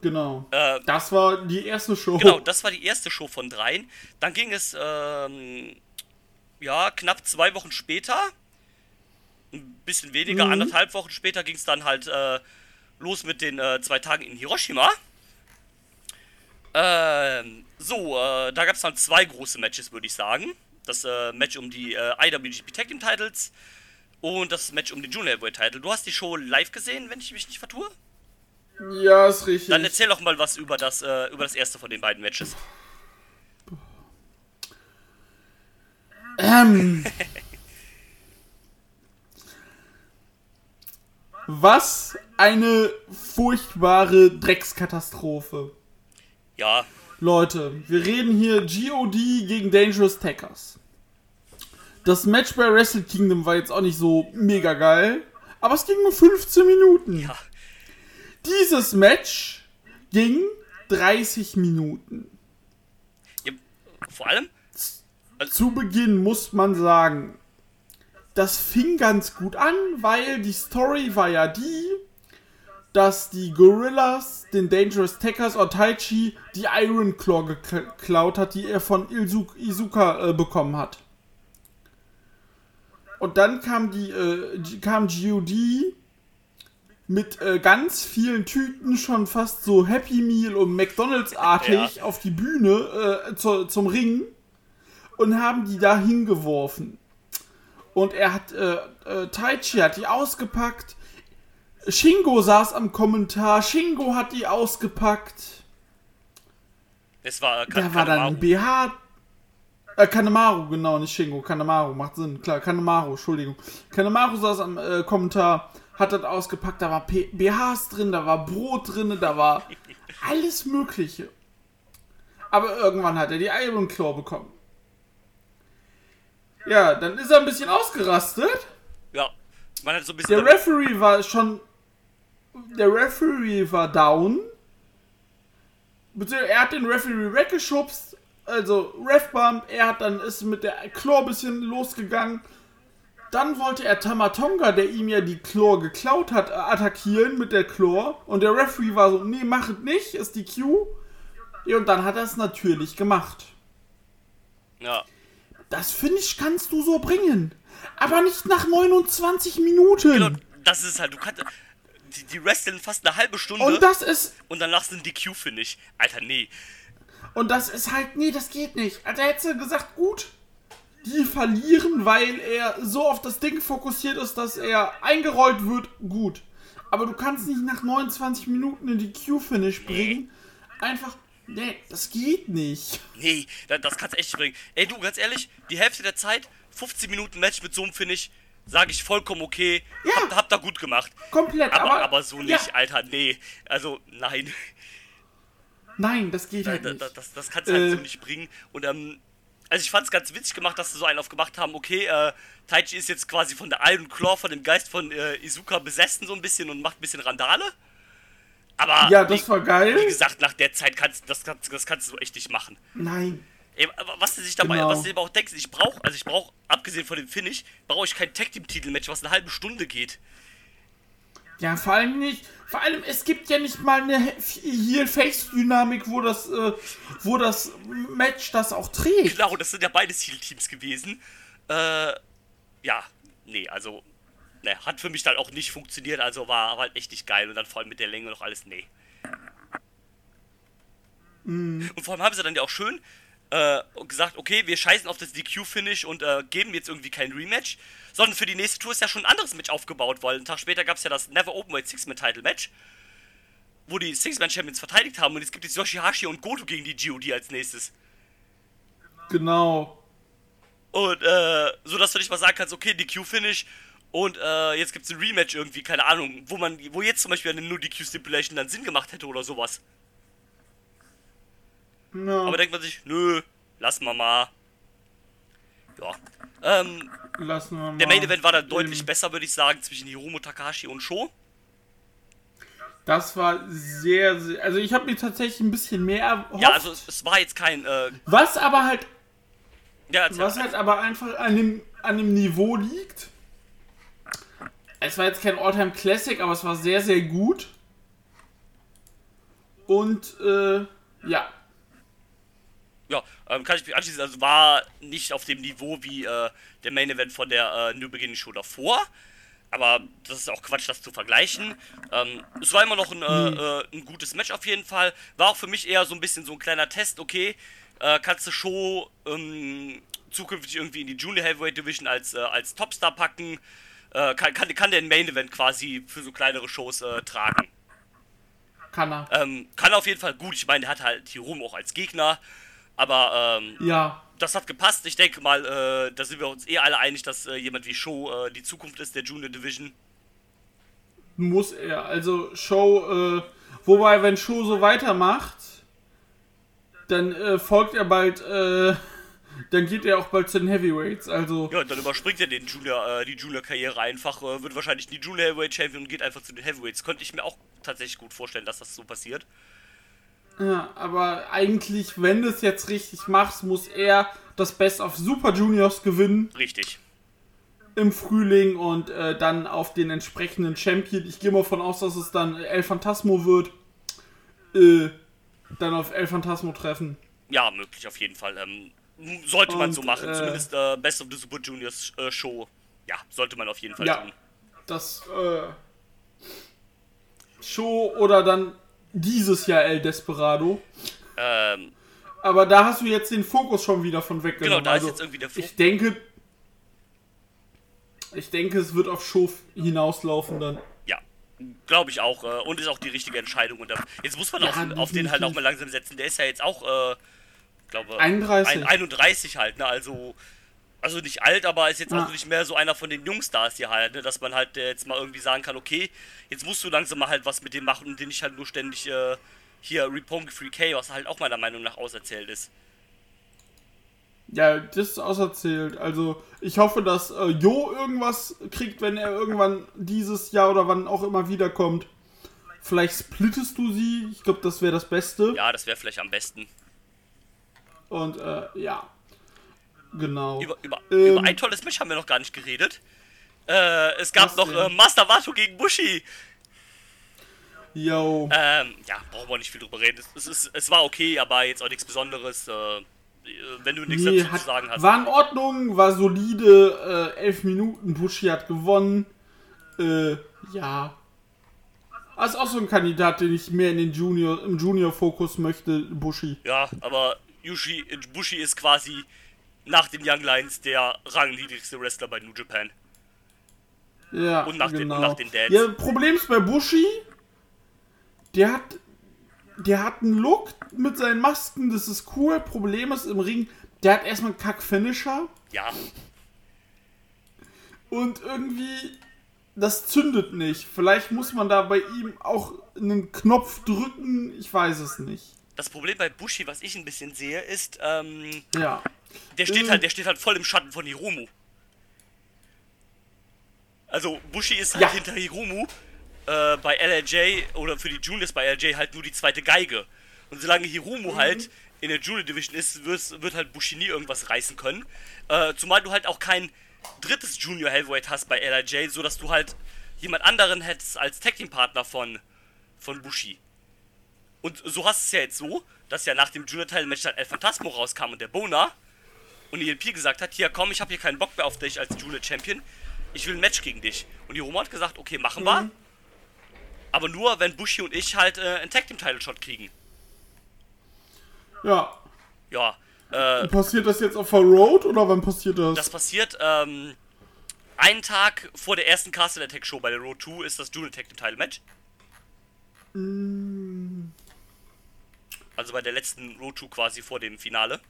genau. äh, Das war die erste Show. genau, das war die erste Show von dreien. Dann ging es, ähm, ja, knapp zwei Wochen später, ein bisschen weniger, Mhm. anderthalb Wochen später ging es dann halt äh, los mit den äh, zwei Tagen in Hiroshima. Ähm, so, äh, da gab es dann zwei große Matches, würde ich sagen. Das äh, Match um die äh, IWGP Tag Team Titles und das Match um den Junior Heavyweight Title. Du hast die Show live gesehen, wenn ich mich nicht vertue? Ja, ist richtig. Dann erzähl doch mal was über das, äh, über das erste von den beiden Matches. Ähm. [LAUGHS] Was eine furchtbare Dreckskatastrophe. Ja, Leute, wir reden hier GOD gegen Dangerous Tackers. Das Match bei Wrestle Kingdom war jetzt auch nicht so mega geil, aber es ging nur 15 Minuten. ja, Dieses Match ging 30 Minuten. ja vor allem, Zu Beginn muss man sagen, das fing ganz gut an, weil die Story war ja die, dass die Gorillas den Dangerous Tackers oder Taichi die Iron Claw geklaut hat, die er von Izuka, Izuka äh, bekommen hat. Und dann kam die äh, kam GOD mit äh, ganz vielen Tüten schon fast so Happy Meal und McDonalds-artig Ja. auf die Bühne äh, zu, zum Ring und haben die da hingeworfen. Und er hat, äh, äh, Taichi hat die ausgepackt. Shingo saß am Kommentar. Shingo hat die ausgepackt. Es war äh, Da Kan- war dann ein BH. Äh, Kanemaru, genau, nicht Shingo. Kanemaru, macht Sinn, klar. Kanemaru, Entschuldigung. Kanemaru saß am äh, Kommentar, hat das ausgepackt. Da war P BHs drin, da war Brot drin, da war [LAUGHS] alles Mögliche. Aber irgendwann hat er die Iron Claw bekommen. Ja, dann ist er ein bisschen ausgerastet. Ja, man hat so ein bisschen. Der Referee war schon. Der Referee war down. Er hat den Referee weggeschubst. Also Refbump. Er hat dann ist mit der ein bisschen losgegangen. Dann wollte er Tamatonga, der ihm ja die Claw geklaut hat, äh, attackieren mit der Claw. Und der Referee war so, nee, mach es nicht, ist die Q. Und dann hat er es natürlich gemacht. ja. Das finde ich, kannst du so bringen. Aber nicht nach 29 Minuten. Genau, das ist halt, du kannst. Die, die wresteln fast eine halbe Stunde Und das ist, und dann lassen die DQ, finde ich. Alter, nee. Und das ist halt, nee, das geht nicht. Also hätte sie gesagt, gut, die verlieren, weil er so auf das Ding fokussiert ist, dass er eingerollt wird, gut. Aber du kannst nicht nach 29 Minuten in die Q-Finish bringen. Einfach, nee, das geht nicht. Nee, da- das kannst du echt nicht bringen. Ey, du, ganz ehrlich, die Hälfte der Zeit, 15 Minuten Match mit so einem Finish, sage ich vollkommen okay. Ja. Habt hab da gut gemacht. Komplett, Aber, aber, aber, so nicht, Ja, Alter, nee. Also, nein. nein, das geht halt Da- nicht. da- Das, das kannst du halt Äh. so nicht bringen. Und, ähm, also ich fand's ganz witzig gemacht, dass sie so einen aufgemacht haben, okay, äh, Taichi ist jetzt quasi von der Iron Claw, von dem Geist von äh, Izuka besessen so ein bisschen und macht ein bisschen Randale. Aber, ja, das wie, war geil. wie gesagt, nach der Zeit kannst das, kannst das kannst du echt nicht machen. Nein. Ey, was sie sich dabei, Genau. was sie aber auch denken, ich brauche, also ich brauche, abgesehen von dem Finish, brauche ich kein Tag Team Titelmatch, was eine halbe Stunde geht. Ja, vor allem nicht. Vor allem, es gibt ja nicht mal eine Heel-Face-Dynamik, wo das, äh, wo das Match das auch trägt. Genau, das sind ja beide Seal Teams gewesen. Äh, ja, nee, also, ne, hat für mich dann auch nicht funktioniert, also war, war halt echt nicht geil und dann vor allem mit der Länge noch alles, nee. Und vor allem haben sie dann ja auch schön äh, gesagt, okay, wir scheißen auf das DQ-Finish und äh, geben jetzt irgendwie kein Rematch, sondern für die nächste Tour ist ja schon ein anderes Match aufgebaut, weil einen Tag später gab es ja das Never Openweight Six-Man-Title-Match, wo die Six-Man-Champions verteidigt haben und jetzt gibt es Yoshihashi und Goto gegen die GOD als nächstes. Genau. Und äh, so dass du nicht mal sagen kannst, okay, DQ-Finish und äh, jetzt gibt's ein Rematch irgendwie, keine Ahnung, wo man, wo jetzt zum Beispiel eine nur DQ-Stipulation dann Sinn gemacht hätte oder sowas. Ja, Aber denkt man sich, nö, lassen wir mal. Ja. Ähm, lassen wir mal. der Main Event war dann deutlich besser, würde ich sagen, zwischen Hiromu Takahashi und Sho. Das war sehr, sehr. Also, ich habe mir tatsächlich ein bisschen mehr erhofft. Ja, also es, es war jetzt kein, äh, was aber halt, ja, was mal. halt aber einfach an dem, an dem Niveau liegt. Es war jetzt kein Alltime Classic, aber es war sehr, sehr gut. Und, äh, ja. Ja, ähm, kann ich mich anschließen. Also war nicht auf dem Niveau wie äh, der Main Event von der äh, New Beginning Show davor. Aber das ist auch Quatsch, das zu vergleichen. Ähm, es war immer noch ein, äh, äh, ein gutes Match auf jeden Fall. War auch für mich eher so ein bisschen so ein kleiner Test. Okay, äh, kannst du Show ähm, zukünftig irgendwie in die Junior Heavyweight Division als, äh, als Topstar packen? Kann, kann, kann der ein Main Event quasi für so kleinere Shows tragen? Kann er. Ähm, kann auf jeden Fall gut. Ich meine, der hat halt Hiromu auch als Gegner. Aber ähm, Ja. das hat gepasst. Ich denke mal, äh, da sind wir uns eh alle einig, dass äh, jemand wie Show äh, die Zukunft ist der Junior Division. Muss er. Also Show, äh, wobei, wenn Show so weitermacht, dann äh, folgt er bald, äh, dann geht er auch bald zu den Heavyweights. Also, Ja, dann überspringt er den Junior, die Junior-Karriere einfach, wird wahrscheinlich die Junior Heavyweight Champion und geht einfach zu den Heavyweights. Könnte ich mir auch tatsächlich gut vorstellen, dass das so passiert. Ja, aber eigentlich, wenn du es jetzt richtig machst, muss er das Best of Super Juniors gewinnen, Richtig. im Frühling und äh, dann auf den entsprechenden Champion. Ich gehe mal von aus, dass es dann El Phantasmo wird. Äh, dann auf El Phantasmo treffen. Ja, möglich auf jeden Fall. Ähm, sollte man Und, so machen. äh, Zumindest äh, Best of the Super Juniors äh, Show. Ja, sollte man auf jeden Fall Ja. tun. Das äh, Show oder dann dieses Jahr El Desperado. Ähm, Aber da hast du jetzt den Fokus schon wieder von weggenommen. genau, da ist Also, jetzt irgendwie der Fokus. Ich denke, ich denke, es wird auf Show hinauslaufen dann. Ja, glaube ich auch. Äh, und ist auch die richtige Entscheidung. Und, jetzt muss man Ja, auf, auf den halt auch mal langsam setzen. Der ist ja jetzt auch, äh, glaube 31. Ein, 31 halt, ne? Also, also nicht alt, aber ist jetzt Ja. auch nicht mehr so einer von den Jungstars hier halt, ne? Dass man halt äh, jetzt mal irgendwie sagen kann, okay, jetzt musst du langsam mal halt was mit dem machen und den nicht halt nur ständig äh, hier Repongi 3K, was halt auch meiner Meinung nach auserzählt ist. Ja, das ist auserzählt. Also, ich hoffe, dass äh, Jo irgendwas kriegt, wenn er irgendwann dieses Jahr oder wann auch immer wiederkommt. Vielleicht splittest du sie. Ich glaube, das wäre das Beste. Ja, das wäre vielleicht am besten. Und äh, ja. Genau. Über, über, Ähm. über ein tolles Match haben wir noch gar nicht geredet. Äh, es gab noch äh, Master Wato gegen Bushi. Yo. Ähm, ja, brauchen wir nicht viel drüber reden. Es, es, ist, es war okay, aber jetzt auch nichts Besonderes. Äh, wenn du nichts Nee, dazu hat, zu sagen hast. war in Ordnung, war solide, äh, elf Minuten, Bushi hat gewonnen. Äh, ja. Ist auch so ein Kandidat, den ich mehr in den Junior, im Junior-Fokus möchte, Bushi. Ja, aber Yushi, Bushi ist quasi nach den Young Lions der rangniedrigste Wrestler bei New Japan. Ja, Und nach den- genau. und nach den Dads. Ja, Problem ist bei Bushi, der hat, der hat einen Look mit seinen Masken, das ist cool. Problem ist im Ring, der hat erstmal einen Kack-Finisher Ja, und irgendwie, das zündet nicht. Vielleicht muss man da bei ihm auch einen Knopf drücken, ich weiß es nicht. das Problem bei Bushi, was ich ein bisschen sehe, ist, ähm, Ja. Der steht Mhm. halt, der steht halt voll im Schatten von Hiromu. Also Bushi ist halt Ja. hinter Hiromu äh, bei LRJ oder für die Juniors bei LRJ halt nur die zweite Geige. Und solange Mhm. Hiromu halt in der Junior Division ist, wird, halt Bushi nie irgendwas reißen können. Äh, zumal du halt auch kein drittes Junior Heavyweight hast bei LRJ, so dass du halt jemand anderen hättest als Tag Team Partner von von Bushi. Und so hast du es ja jetzt so, dass ja nach dem Junior-Teil-Match dann El Phantasmo rauskam und der Bona und ELP gesagt hat, hier komm, ich habe hier keinen Bock mehr auf dich als Junior-Champion, ich will ein Match gegen dich. Und die Roma hat gesagt, okay, machen wir. Aber nur, wenn Bushi und ich halt äh, einen Tag-Team-Title-Shot kriegen. Ja. Ja, äh, Passiert das jetzt auf der Road oder wann passiert das? das passiert, ähm, einen Tag vor der ersten Castle Attack Show bei der Road 2 ist das Junior Tag Team Title Match. Also bei der letzten Road 2 quasi vor dem Finale.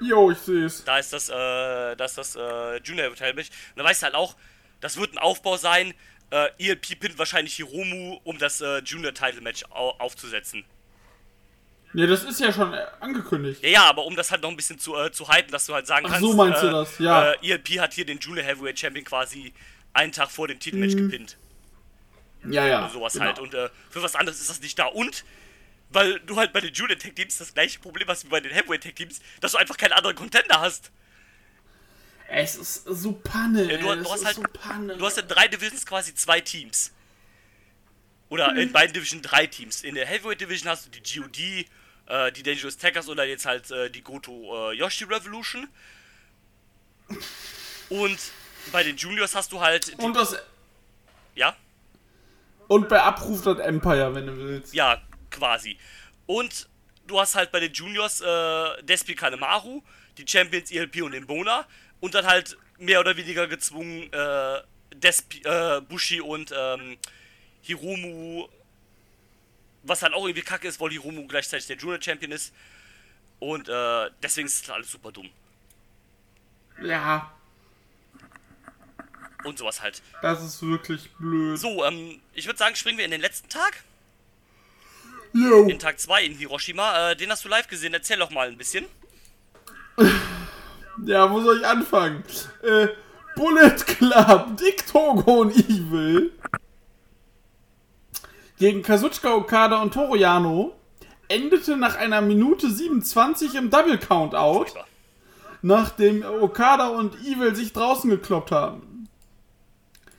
Jo, ich sehe es. Da ist das, äh, das, ist das äh, Junior Title Match. Und da weißt du halt auch, das wird ein Aufbau sein. Äh, ELP pinnt wahrscheinlich Hiromu, um das äh, Junior Title Match au aufzusetzen. Ja, das ist ja schon angekündigt. Ja, ja, aber um das halt noch ein bisschen zu, äh, zu hypen, dass du halt sagen Ach kannst. so meinst du äh, das, ja. Äh, ELP hat hier den Junior Heavyweight Champion quasi einen Tag vor dem Titelmatch gepinnt. Ja, ja. sowas genau. halt. Und äh, für was anderes ist das nicht da. Und weil du halt bei den Junior Tag Teams das gleiche Problem hast wie bei den Heavyweight Tag Teams, dass du einfach keinen anderen Contender hast. Es ist so Panne. Ja, du, du hast halt, so Panne. du hast in drei Divisions quasi zwei Teams. Oder Mhm. in beiden Division drei Teams. In der Heavyweight Division hast du die GOD, äh, die Dangerous Tackers oder jetzt halt äh, die Goto äh, Yoshi Revolution. Und bei den Juniors hast du halt, und das ja, und bei Abruf das Empire, wenn du willst. Ja, quasi. Und du hast halt bei den Juniors äh, Despi Kanemaru, die Champions ELP und den Bona und dann halt mehr oder weniger gezwungen äh, Despi, äh, Bushi und ähm, Hiromu, was halt auch irgendwie kacke ist, weil Hiromu gleichzeitig der Junior Champion ist. Und äh, deswegen ist das alles super dumm. Ja, Und sowas halt. das ist wirklich blöd. So, ähm, ich würde sagen, springen wir in den letzten Tag. Jo. In Tag 2 in Hiroshima. Äh, den hast du live gesehen. Erzähl doch mal ein bisschen. [LAUGHS] Ja, wo soll ich anfangen? Äh, Bullet Club, Dick Togo und Evil gegen Kazuchika Okada und Toru Yano endete nach einer Minute 27 im Double Countout. Furchtbar. nachdem Okada und Evil sich draußen gekloppt haben.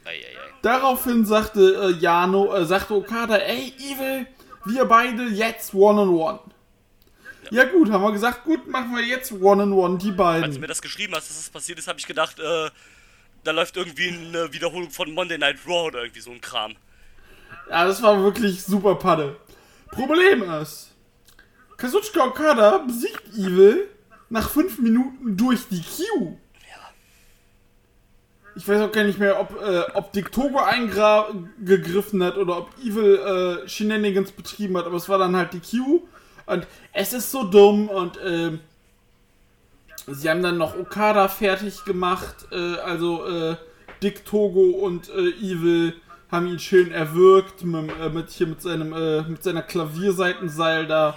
Eieiei. Daraufhin sagte äh, Jano, äh, sagte Okada, ey Evil, wir beide jetzt One-on-One. Ja. gut, haben wir gesagt, gut, machen wir jetzt One-on-One, die Als beiden. du mir das geschrieben hast, dass das passiert ist, habe ich gedacht, äh, da läuft irgendwie eine Wiederholung von Monday Night Raw oder irgendwie so ein Kram. Ja, das war wirklich super Panne. Problem ist, Kazuchika Okada besiegt Evil nach 5 Minuten durch die Q. Ich weiß auch gar nicht mehr, ob, äh, ob Dick Togo eingegriffen hat oder ob Evil äh, Shenanigans betrieben hat, aber es war dann halt die Q. Und es ist so dumm und ähm, sie haben dann noch Okada fertig gemacht, äh, also äh, Dick Togo und äh, Evil haben ihn schön erwürgt mit, äh, mit hier mit seinem äh, mit seiner Klavierseitenseil da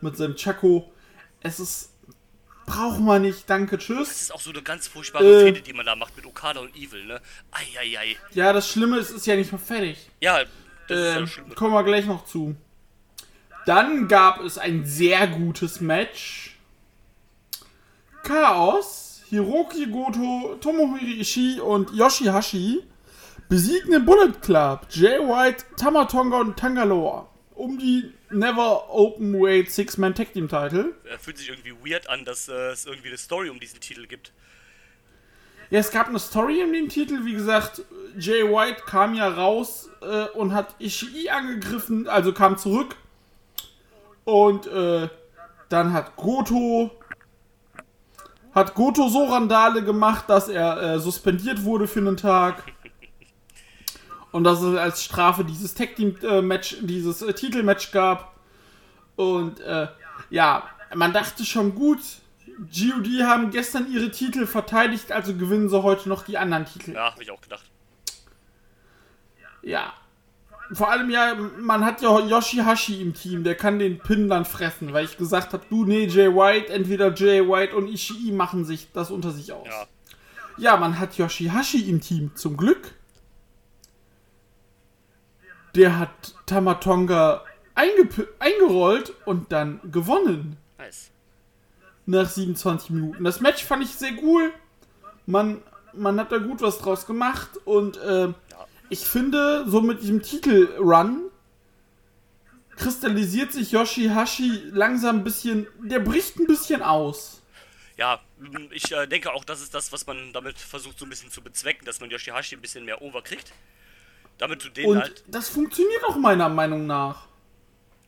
mit seinem Chaco. Es ist braucht man nicht, danke, Das tschüss. ist auch so eine ganz furchtbare Äh. Fehde, die man da macht mit Okada und Evil, ne? Eieiei. Ja, das Schlimme ist, es ist ja nicht mal fertig. Ja, das ist ja Ähm, kommen wir gleich noch zu. Dann gab es ein sehr gutes Match. Chaos, Hiroki Goto, Tomohiro Ishii und Yoshihashi besiegen den Bullet Club, Jay White, Tamatonga und Tangaloa um die Never Open Weight Six-Man Tag Team Title. Fühlt sich irgendwie weird an, dass äh, es irgendwie eine Story um diesen Titel gibt. Ja, es gab eine Story in dem Titel. Wie gesagt, Jay White kam ja raus äh, und hat Ishii angegriffen, also kam zurück. Und äh, dann hat Goto hat Goto so Randale gemacht, dass er äh, suspendiert wurde für einen Tag. Und dass es als Strafe dieses Tag Team Match, dieses äh, Titelmatch gab. Und äh, ja, man dachte schon gut, GOD haben gestern ihre Titel verteidigt, also gewinnen sie heute noch die anderen Titel. Ja, habe ich auch gedacht. Ja. Vor allem ja, man hat ja Yoshihashi im Team, der kann den Pin dann fressen, weil ich gesagt habe, du, nee, Jay White, entweder Jay White und Ishii machen sich das unter sich aus. Ja. Ja, man hat Yoshihashi im Team, zum Glück. Der hat Tamatonga eingerollt und dann gewonnen. Nice. nach 27 Minuten. Das Match fand ich sehr cool. Man, man hat da gut was draus gemacht und äh, ich finde, so mit diesem Titel-Run kristallisiert sich Yoshihashi langsam ein bisschen, der bricht ein bisschen aus. Ja, ich äh, denke auch, das ist das, was man damit versucht, so ein bisschen zu bezwecken, dass man Yoshihashi ein bisschen mehr over kriegt. Damit du den Und halt. das funktioniert auch meiner Meinung nach.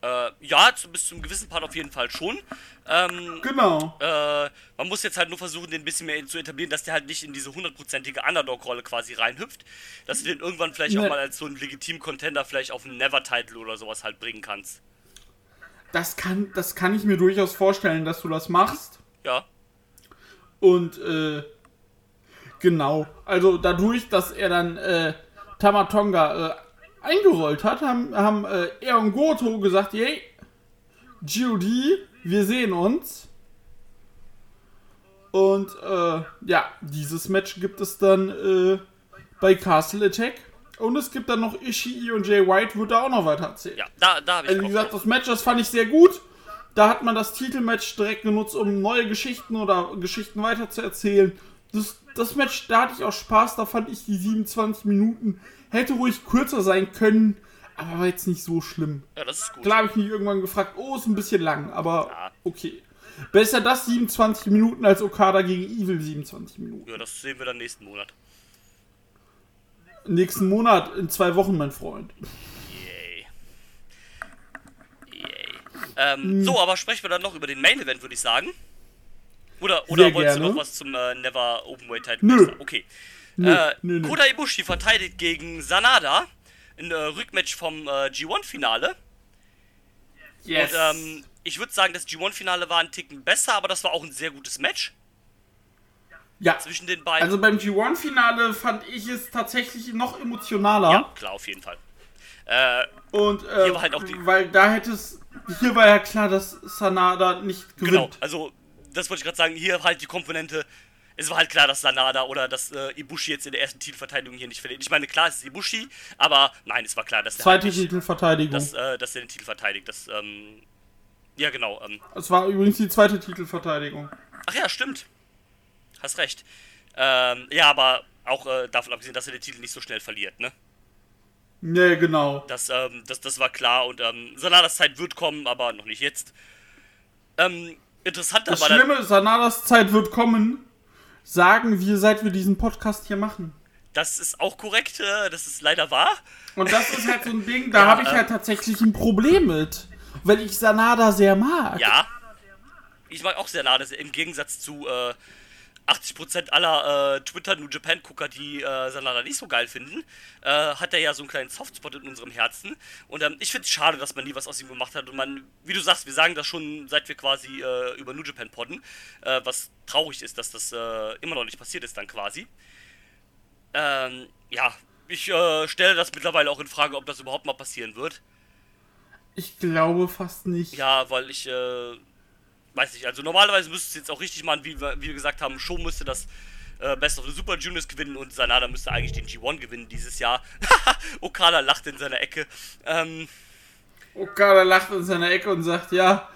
Äh, ja, zu, bis zum gewissen Part auf jeden Fall schon. Ähm, Genau. äh, man muss jetzt halt nur versuchen, den ein bisschen mehr zu etablieren, dass der halt nicht in diese hundertprozentige Underdog-Rolle quasi reinhüpft. Dass du den irgendwann vielleicht auch Ne. mal als so einen legitimen Contender vielleicht auf einen Never-Title oder sowas halt bringen kannst. Das kann, das kann ich mir durchaus vorstellen, dass du das machst. Ja, Und äh, genau, also dadurch, dass er dann äh, Tamatonga äh, eingerollt hat, haben, haben äh, er und Goto gesagt, hey, GOD, wir sehen uns. Und äh, ja, dieses Match gibt es dann äh, bei Castle Attack. Und es gibt dann noch Ishii und Jay White, wird da auch noch weiter erzählt. ja, da, da habe ich Also wie gesagt, das Match, das fand ich sehr gut. Da hat man das Titelmatch direkt genutzt, um neue Geschichten oder Geschichten weiter zu erzählen. Das, das Match, da hatte ich auch Spaß, da fand ich die 27 Minuten hätte ruhig kürzer sein können, aber war jetzt nicht so schlimm. Ja, das ist gut. Klar habe ich mich irgendwann gefragt, oh, ist ein bisschen lang, aber Ja. okay. Besser das 27 Minuten als Okada gegen Evil 27 Minuten. Ja, das sehen wir dann nächsten Monat. Nächsten Monat, in zwei Wochen, mein Freund. Yay. Yay. Ähm, Hm. So, aber sprechen wir dann noch über den Main Event, würde ich sagen. Oder, oder Sehr wolltest du gerne. noch was zum äh, Never Open Weight Title Nö. sagen? Okay. Nö, äh, nö, nö. Kota Ibushi verteidigt gegen Sanada. Ein äh, Rückmatch vom äh, G1-Finale. Yes. Und ähm, ich würde sagen, das G1-Finale war ein Ticken besser, aber das war auch ein sehr gutes Match ja, zwischen den beiden. also beim G1-Finale fand ich es tatsächlich noch emotionaler. ja, klar, auf jeden Fall. Äh, Und äh, Hier war halt auch die- weil da hätte es, hier war ja klar, dass Sanada nicht gewinnt. Genau, also das wollte ich gerade sagen, hier halt die Komponente, es war halt klar, dass Sanada oder dass äh, Ibushi jetzt in der ersten Titelverteidigung hier nicht verliert. Ich meine, klar, es ist Ibushi, aber nein, es war klar, dass der Zweite halt nicht, Titelverteidigung. dass, äh, dass er den Titel verteidigt. Das, ähm, ja genau. Ähm, Es war übrigens die zweite Titelverteidigung. ach ja, stimmt. hast recht. Ähm, ja, aber auch äh, davon abgesehen, dass er den Titel nicht so schnell verliert, ne? Nee, genau. Das, ähm, das, das war klar und ähm, Sanadas Zeit wird kommen, aber noch nicht jetzt. Ähm, interessant Das aber Schlimme, Sanadas Zeit wird kommen, sagen wir, seit wir diesen Podcast hier machen. das ist auch korrekt, äh, das ist leider wahr. Und das ist halt so ein Ding, [LAUGHS] da Ja, habe ich äh, halt tatsächlich ein Problem mit. Weil ich Sanada sehr mag. Ja. Ich mag auch Sanada im Gegensatz zu äh, 80% aller äh, Twitter New Japan Gucker, die äh, Sanada nicht so geil finden, äh, hat er ja so einen kleinen Softspot in unserem Herzen. Und ähm, ich finde es schade, dass man nie was aus ihm gemacht hat. Und man, wie du sagst, wir sagen das schon, seit wir quasi äh, über New Japan podden, äh, was traurig ist, dass das äh, immer noch nicht passiert ist dann quasi. Ähm, ja, ich äh, stelle das mittlerweile auch in Frage, ob das überhaupt mal passieren wird. Ich glaube fast nicht. Ja, weil ich, äh, weiß nicht, also normalerweise müsste es jetzt auch richtig machen, wie wir, wie wir gesagt haben, Show müsste das äh, Best of the Super Juniors gewinnen und Sanada müsste eigentlich den G1 gewinnen dieses Jahr. [LAUGHS] Okada lacht in seiner Ecke. Ähm, Okada lacht in seiner Ecke und sagt, ja,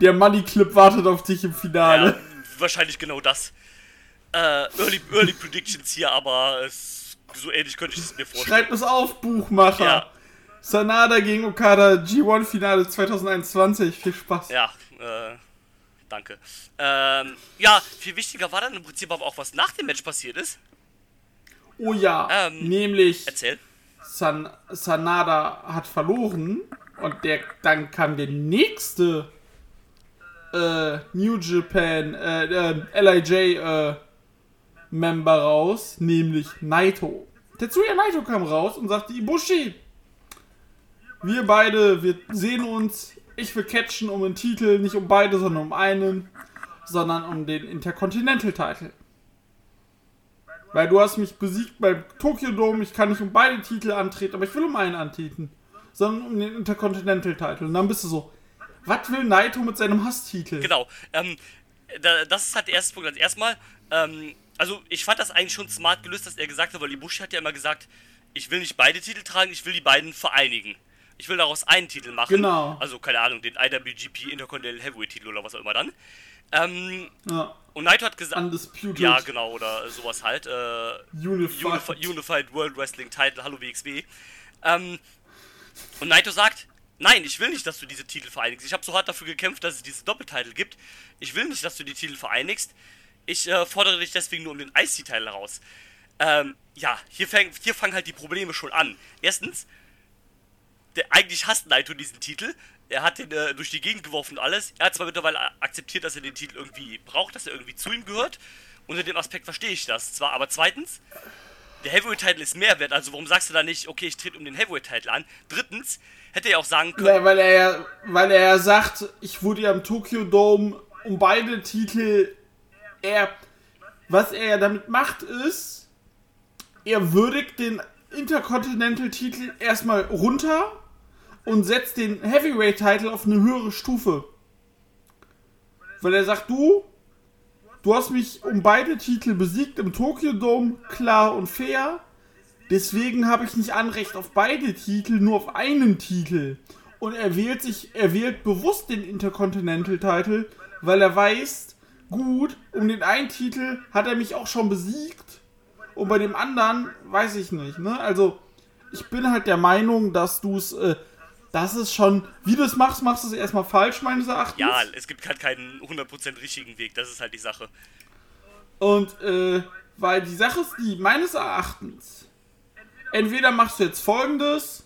der Money Clip wartet auf dich im ja, Finale. wahrscheinlich genau das. Äh, Early, Early Predictions hier, aber es, so ähnlich könnte ich es mir vorstellen. Schreibt es auf, Buchmacher. Ja, Sanada gegen Okada G1 Finale 2021. Viel Spaß. ja, äh, danke. Ähm, ja, viel wichtiger war dann im Prinzip aber auch, was nach dem Match passiert ist. Oh ja, Ähm, nämlich Erzähl. San Sanada hat verloren und der dann kam der nächste äh, New Japan äh, äh, LIJ äh, Member raus, nämlich Naito. Tetsuya Naito kam raus und sagte Ibushi, wir beide, wir sehen uns. Ich will catchen um den Titel, nicht um beide, sondern um einen, sondern um den Intercontinental Title. Weil du hast mich besiegt beim Tokyo Dome, ich kann nicht um beide Titel antreten, aber ich will um einen antreten. Sondern um den Intercontinental Title. Und dann bist du so, was will Naito mit seinem Hasstitel? Genau. Ähm, da, das ist halt der erste Punkt. Also erstmal, ähm, also ich fand das eigentlich schon smart gelöst, dass er gesagt hat, weil Ibushi hat ja immer gesagt, ich will nicht beide Titel tragen, ich will die beiden vereinigen. Ich will daraus einen Titel machen. Genau. Also, keine Ahnung, den IWGP Intercontinental Heavyweight Titel oder was auch immer dann. Ähm, Ja, und Naito hat gesagt. Undisputed Ja, genau, oder sowas halt. Äh, Unified. Unified, Unified World Wrestling Title, hallo WXW. Ähm, und Naito sagt, nein, ich will nicht, dass du diese Titel vereinigst. Ich habe so hart dafür gekämpft, dass es diese Doppeltitel gibt. Ich will nicht, dass du die Titel vereinigst. Ich äh, fordere dich deswegen nur um den IC-Titel heraus. Ähm, ja, hier, fäng, hier fangen halt die Probleme schon an. Erstens, der, eigentlich hasst Naito diesen Titel. Er hat den äh, durch die Gegend geworfen und alles. Er hat zwar mittlerweile akzeptiert, dass er den Titel irgendwie braucht, dass er irgendwie zu ihm gehört. Unter dem Aspekt verstehe ich das zwar, aber zweitens, der Heavyweight-Title ist mehr wert, also warum sagst du da nicht, okay, ich trete um den Heavyweight-Title an? Drittens, hätte er auch sagen können, Weil, weil er ja, weil er sagt, ich wurde ja im Tokyo Dome um beide Titel. Er, was er ja damit macht, ist, er würdigt den Intercontinental-Titel erstmal runter und setzt den Heavyweight-Title auf eine höhere Stufe. Weil er sagt, du, du hast mich um beide Titel besiegt im Tokyo Dome, klar und fair. Deswegen habe ich nicht Anrecht auf beide Titel, nur auf einen Titel. Und er wählt sich, er wählt bewusst den Intercontinental Title, weil er weiß, gut, um den einen Titel hat er mich auch schon besiegt. Und bei dem anderen weiß ich nicht, ne? Also, ich bin halt der Meinung, dass du es, äh, das ist schon, wie du es machst, machst du es erstmal falsch, meines Erachtens. ja, es gibt halt keinen 100% richtigen Weg, das ist halt die Sache. Und, äh, weil die Sache ist die, meines Erachtens, entweder machst du jetzt folgendes,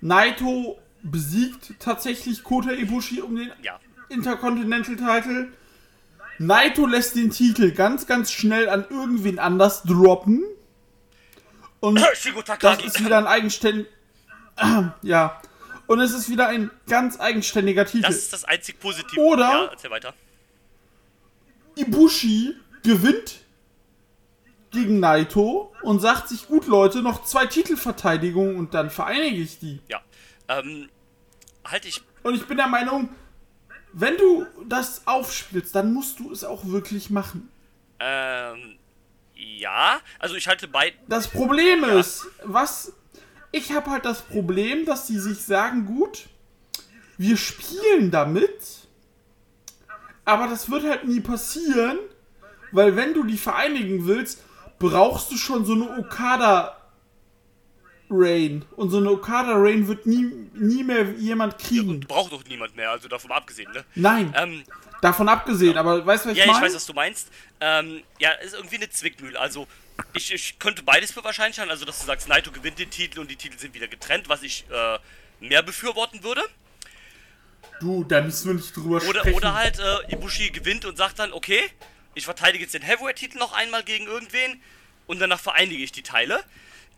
Naito besiegt tatsächlich Kota Ibushi um den Ja, Intercontinental Title. Naito lässt den Titel ganz, ganz schnell an irgendwen anders droppen. Und [COUGHS] das ist wieder ein eigenständig. [COUGHS] ja. Und es ist wieder ein ganz eigenständiger Titel. Das ist das einzig Positive. Oder- Ja, erzähl weiter. Ibushi gewinnt gegen Naito und sagt sich, gut Leute, noch zwei Titelverteidigungen und dann vereinige ich die. Ja. Ähm, halte ich. Und ich bin der Meinung, wenn du das aufspielst, dann musst du es auch wirklich machen. Ähm, ja. Also ich halte bei. Das Problem ist, was ich habe halt das Problem, dass die sich sagen, gut, wir spielen damit, aber das wird halt nie passieren, weil wenn du die vereinigen willst, brauchst du schon so eine Okada Rain. Und so eine Okada Rain wird nie, nie mehr jemand kriegen. Braucht doch niemand mehr, also davon abgesehen, ne? Nein, Ähm, davon abgesehen, aber weißt du, was ich ja, ich meine? weiß, was du meinst. Ähm, ja, ist irgendwie eine Zwickmühle. Also, ich, ich könnte beides für wahrscheinlich sein. Also, dass du sagst, Naito gewinnt den Titel und die Titel sind wieder getrennt, was ich äh, mehr befürworten würde. Du, da müssen wir nicht drüber Oder, sprechen. oder halt äh, Ibushi gewinnt und sagt dann, okay, ich verteidige jetzt den Heavyweight-Titel noch einmal gegen irgendwen und danach vereinige ich die Teile.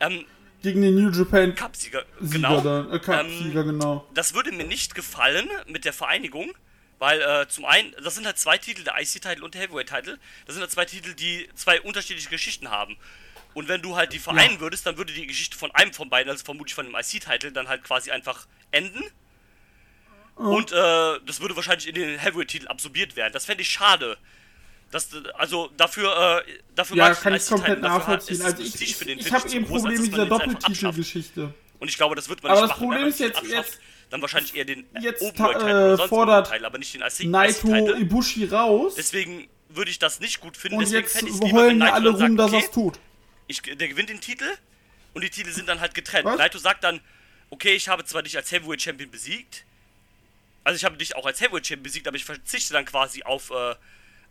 Ähm, Gegen den New Japan Cup-Sieger, Sieger genau. dann. Äh, Cup-Sieger, Ähm, genau. Das würde mir nicht gefallen mit der Vereinigung, weil äh, zum einen, das sind halt zwei Titel, der IC-Titel und der Heavyweight-Titel. Das sind halt zwei Titel, die zwei unterschiedliche Geschichten haben. Und wenn du halt die vereinen würdest, dann würde die Geschichte von einem von beiden, also vermutlich von dem IC-Titel, dann halt quasi einfach enden. Und äh, das würde wahrscheinlich in den Heavyweight-Titel absorbiert werden. Das fände ich schade. Das, also dafür, äh, dafür Ja, mag kann ich komplett hat- nachvollziehen. Also das ich, ich, ich habe eben Problem dass mit dieser jetzt. Doppeltitelgeschichte. Und ich glaube, das wird man Aber nicht das machen. Problem Wenn man ist jetzt- jetzt- dann wahrscheinlich eher den Jetzt äh, oder sonst fordert Teil, aber nicht den IC Naito. Ibushi raus Deswegen würde ich das nicht gut finden. und Deswegen jetzt heulen ja alle rum, dass er es tut. ich, der gewinnt den Titel und die Titel sind dann halt getrennt. Was? Naito sagt dann, okay, ich habe zwar dich als Heavyweight Champion besiegt, also ich habe dich auch als Heavyweight Champion besiegt, aber ich verzichte dann quasi auf äh,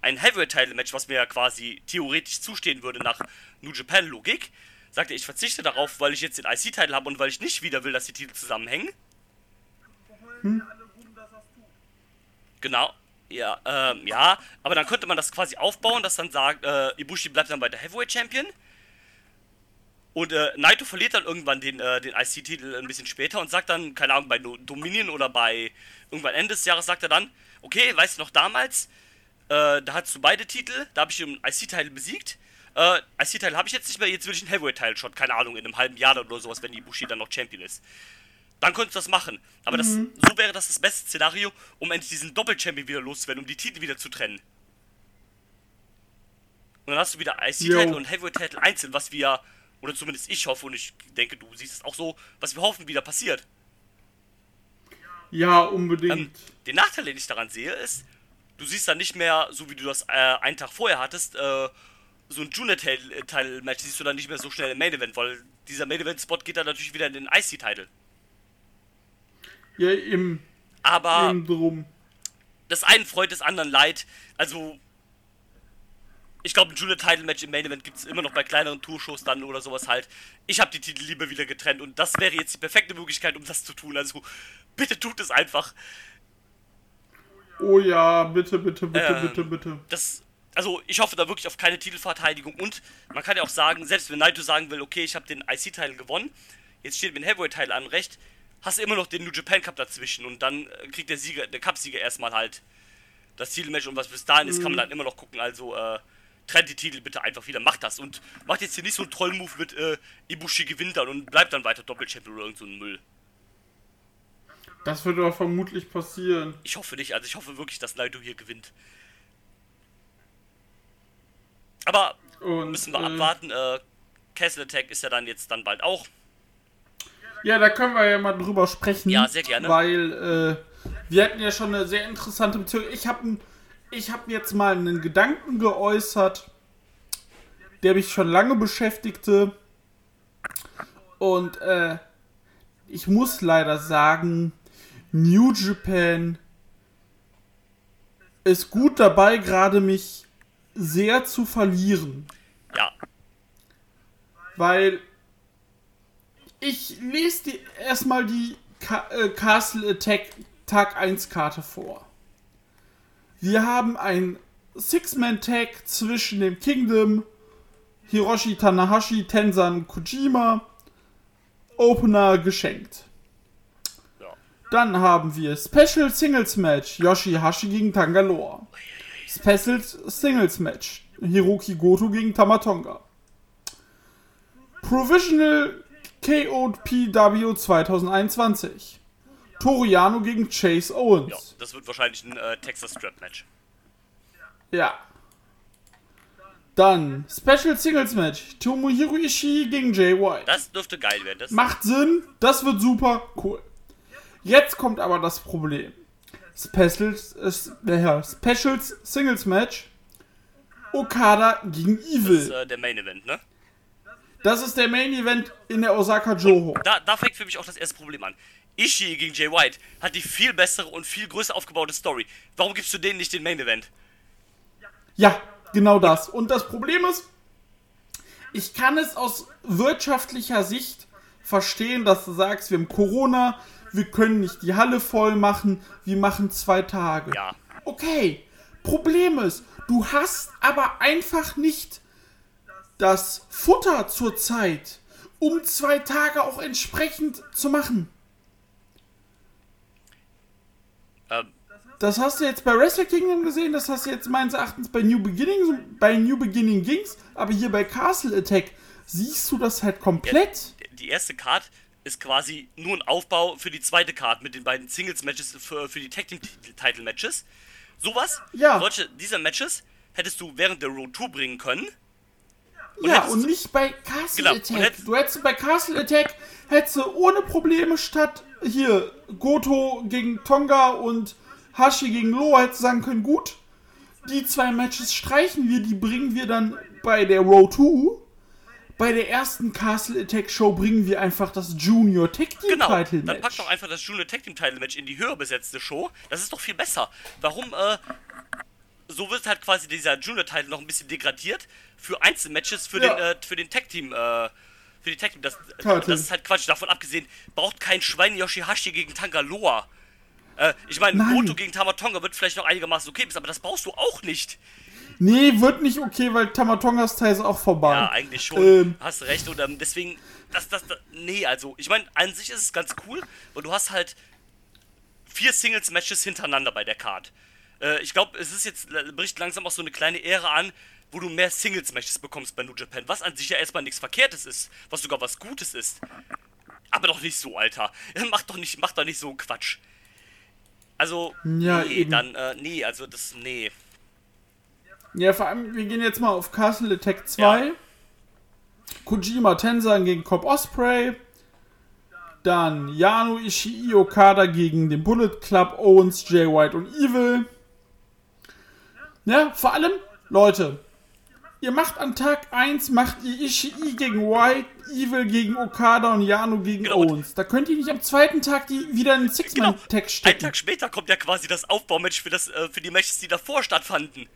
ein Heavyweight Title Match, was mir ja quasi theoretisch zustehen würde nach New Japan Logik. Sagt er, ich verzichte darauf, weil ich jetzt den IC Titel habe und weil ich nicht wieder will, dass die Titel zusammenhängen. Genau. Ja, ähm, ja, aber dann könnte man das quasi aufbauen, dass dann sagt, äh, Ibushi bleibt dann weiter Heavyweight Champion. Und äh, Naito verliert dann irgendwann den, äh, den IC-Titel ein bisschen später und sagt dann, keine Ahnung, bei Dominion oder bei irgendwann Ende des Jahres sagt er dann, okay, weißt du noch damals, äh, da hattest du beide Titel, da habe ich den IC-Titel besiegt. Äh, IC-Titel habe ich jetzt nicht mehr, jetzt will ich einen Heavyweight-Titel schon, keine Ahnung, in einem halben Jahr oder sowas, wenn Ibushi dann noch Champion ist. Dann könntest du das machen. Aber das, so wäre das das beste Szenario, um endlich diesen Doppel-Champion wieder loszuwerden, um die Titel wieder zu trennen. Und dann hast du wieder IC-Titel Jo. und Heavyweight-Titel einzeln, was wir, oder zumindest ich hoffe, und ich denke, du siehst es auch so, was wir hoffen, wieder passiert. Ja, unbedingt. Ähm, den Nachteil, den ich daran sehe, ist, du siehst dann nicht mehr, so wie du das äh, einen Tag vorher hattest, äh, so ein Junior-Title-Match siehst du dann nicht mehr so schnell im Main-Event, weil dieser Main-Event-Spot geht dann natürlich wieder in den IC-Title. ja, eben, Aber eben drum. das einen freut des anderen leid. Also, ich glaube, ein Junior-Title-Match im Main-Event gibt es immer noch bei kleineren Tourshows dann oder sowas halt. Ich habe die Titel lieber wieder getrennt und das wäre jetzt die perfekte Möglichkeit, um das zu tun. Also, bitte tut es einfach. Oh ja, bitte, bitte, bitte, Ähm, bitte, bitte. das, also ich hoffe da wirklich auf keine Titelverteidigung und man kann ja auch sagen, selbst wenn Naito sagen will, okay, ich habe den IC-Teil gewonnen, jetzt steht mir ein Heavyweight-Teil an Recht, hast du immer noch den New Japan Cup dazwischen und dann äh, kriegt der Sieger, der Cup-Sieger erstmal halt das Titelmatch und was bis dahin ist, kann man dann immer noch gucken, also äh, trennt die Titel bitte einfach wieder, macht das und macht jetzt hier nicht so einen Troll-Move mit äh, Ibushi gewinnt dann und bleibt dann weiter Doppel-Champion oder irgend so ein Müll. Das wird doch vermutlich passieren. Ich hoffe nicht, also ich hoffe wirklich, dass Naito hier gewinnt. Aber Und, müssen wir äh, abwarten. Äh, Castle Attack ist ja dann jetzt dann bald auch. Ja, da können wir ja mal drüber sprechen. Ja, sehr gerne. Weil äh, wir hatten ja schon eine sehr interessante Beziehung. Ich habe ich hab jetzt mal einen Gedanken geäußert, der mich schon lange beschäftigte. Und äh, ich muss leider sagen, New Japan ist gut dabei, gerade mich sehr zu verlieren. Ja, Weil ich lese dir erstmal die Ka äh, Castle Attack Tag 1 Karte vor. Wir haben ein Six-Man-Tag zwischen dem Kingdom, Hiroshi Tanahashi, Tensan Kojima, Opener geschenkt. Ja. Dann haben wir Special Singles Match Yoshihashi gegen Tangalore. Special Singles Match Hiroki Goto gegen Tamatonga. Provisional KOPW 2021. Toriano gegen Chase ja. Owens. Das wird wahrscheinlich ein äh, Texas Strap Match. Ja. Dann Special Singles Match Tomohiro Ishii gegen Jay White. Das dürfte geil werden. Das Macht Sinn, das wird super, cool. Jetzt kommt aber das Problem. Specials, äh, Specials Singles Match Okada gegen Das Evil. ist äh, der Main Event, ne? Das ist der Main Event in der Osaka Joho. Da, da fängt für mich auch das erste Problem an. Ishii gegen Jay White hat die viel bessere und viel größer aufgebaute Story. Warum gibst du denen nicht den Main Event? Ja, genau das. Und das Problem ist, ich kann es aus wirtschaftlicher Sicht verstehen, dass du sagst, wir haben Corona, wir können nicht die Halle voll machen, wir machen zwei Tage. Ja. Okay, Problem ist, du hast aber einfach nicht das Futter zur Zeit, um zwei Tage auch entsprechend zu machen. Ähm, Das hast du jetzt bei Wrestle Kingdom gesehen, das hast du jetzt meines Erachtens bei New Beginning, bei New Beginning ging's, aber hier bei Castle Attack siehst du das halt komplett. die erste Card ist quasi nur ein Aufbau für die zweite Card mit den beiden Singles-Matches für, für die Tag Team-Title-Matches. Sowas, Ja. solche, diese Matches hättest du während der Road 2 bringen können. ja, hättest und nicht bei Castle Genau, und Attack. hättest- du hättest bei Castle Attack hättest du ohne Probleme statt hier Goto gegen Tonga und Hashi gegen Loa hättest du sagen können, gut, die zwei Matches streichen wir, die bringen wir dann bei der Row 2. Bei der ersten Castle Attack Show bringen wir einfach das Junior Tag Team Genau, Title dann pack Match. doch einfach das Junior Tag Team Title Match in die höher besetzte Show. Das ist doch viel besser. Warum, äh, so wird halt quasi dieser Junior Title noch ein bisschen degradiert für Einzelmatches für Ja. den, äh, für den Tag Team, äh, für die Tag Team. Das, das ist halt Quatsch. Davon abgesehen, braucht kein Schwein Yoshihashi gegen Tangaloa. Äh, ich meine. Goto gegen Tamatonga wird vielleicht noch einigermaßen okay, aber das brauchst du auch nicht. Nee, wird nicht okay, weil Tamatongas Teil ist auch vorbei. Ja, eigentlich schon. Ähm. Hast recht. Und ähm, deswegen, das, das, das, nee, also, ich meine, an sich ist es ganz cool, weil du hast halt vier Singles-Matches hintereinander bei der Card. Äh, ich glaube, es ist jetzt, bricht langsam auch so eine kleine Ära an, wo du mehr Singles-Matches bekommst bei New Japan, was an sich ja erstmal nichts Verkehrtes ist, was sogar was Gutes ist. Aber doch nicht so, Alter. [LAUGHS] Mach doch nicht, mach doch nicht so Quatsch. Also, Ja, nee, eben. dann, äh, nee, also das, nee. Ja, vor allem, wir gehen jetzt mal auf Castle Attack 2. Ja. Kojima Tenzan gegen Cop Osprey. Dann Yano Ishii Okada gegen den Bullet Club, Owens, Jay White und Evil. Ja, vor allem, Leute, ihr macht an Tag 1, macht ihr Ishii gegen White, Evil gegen Okada und Yano gegen Genau, Owens. Da könnt ihr nicht am zweiten Tag die wieder in den Six-Man-Tag Einen stecken. Tag später kommt ja quasi das Aufbaumatch für, das, äh, für die Matches, die davor stattfanden.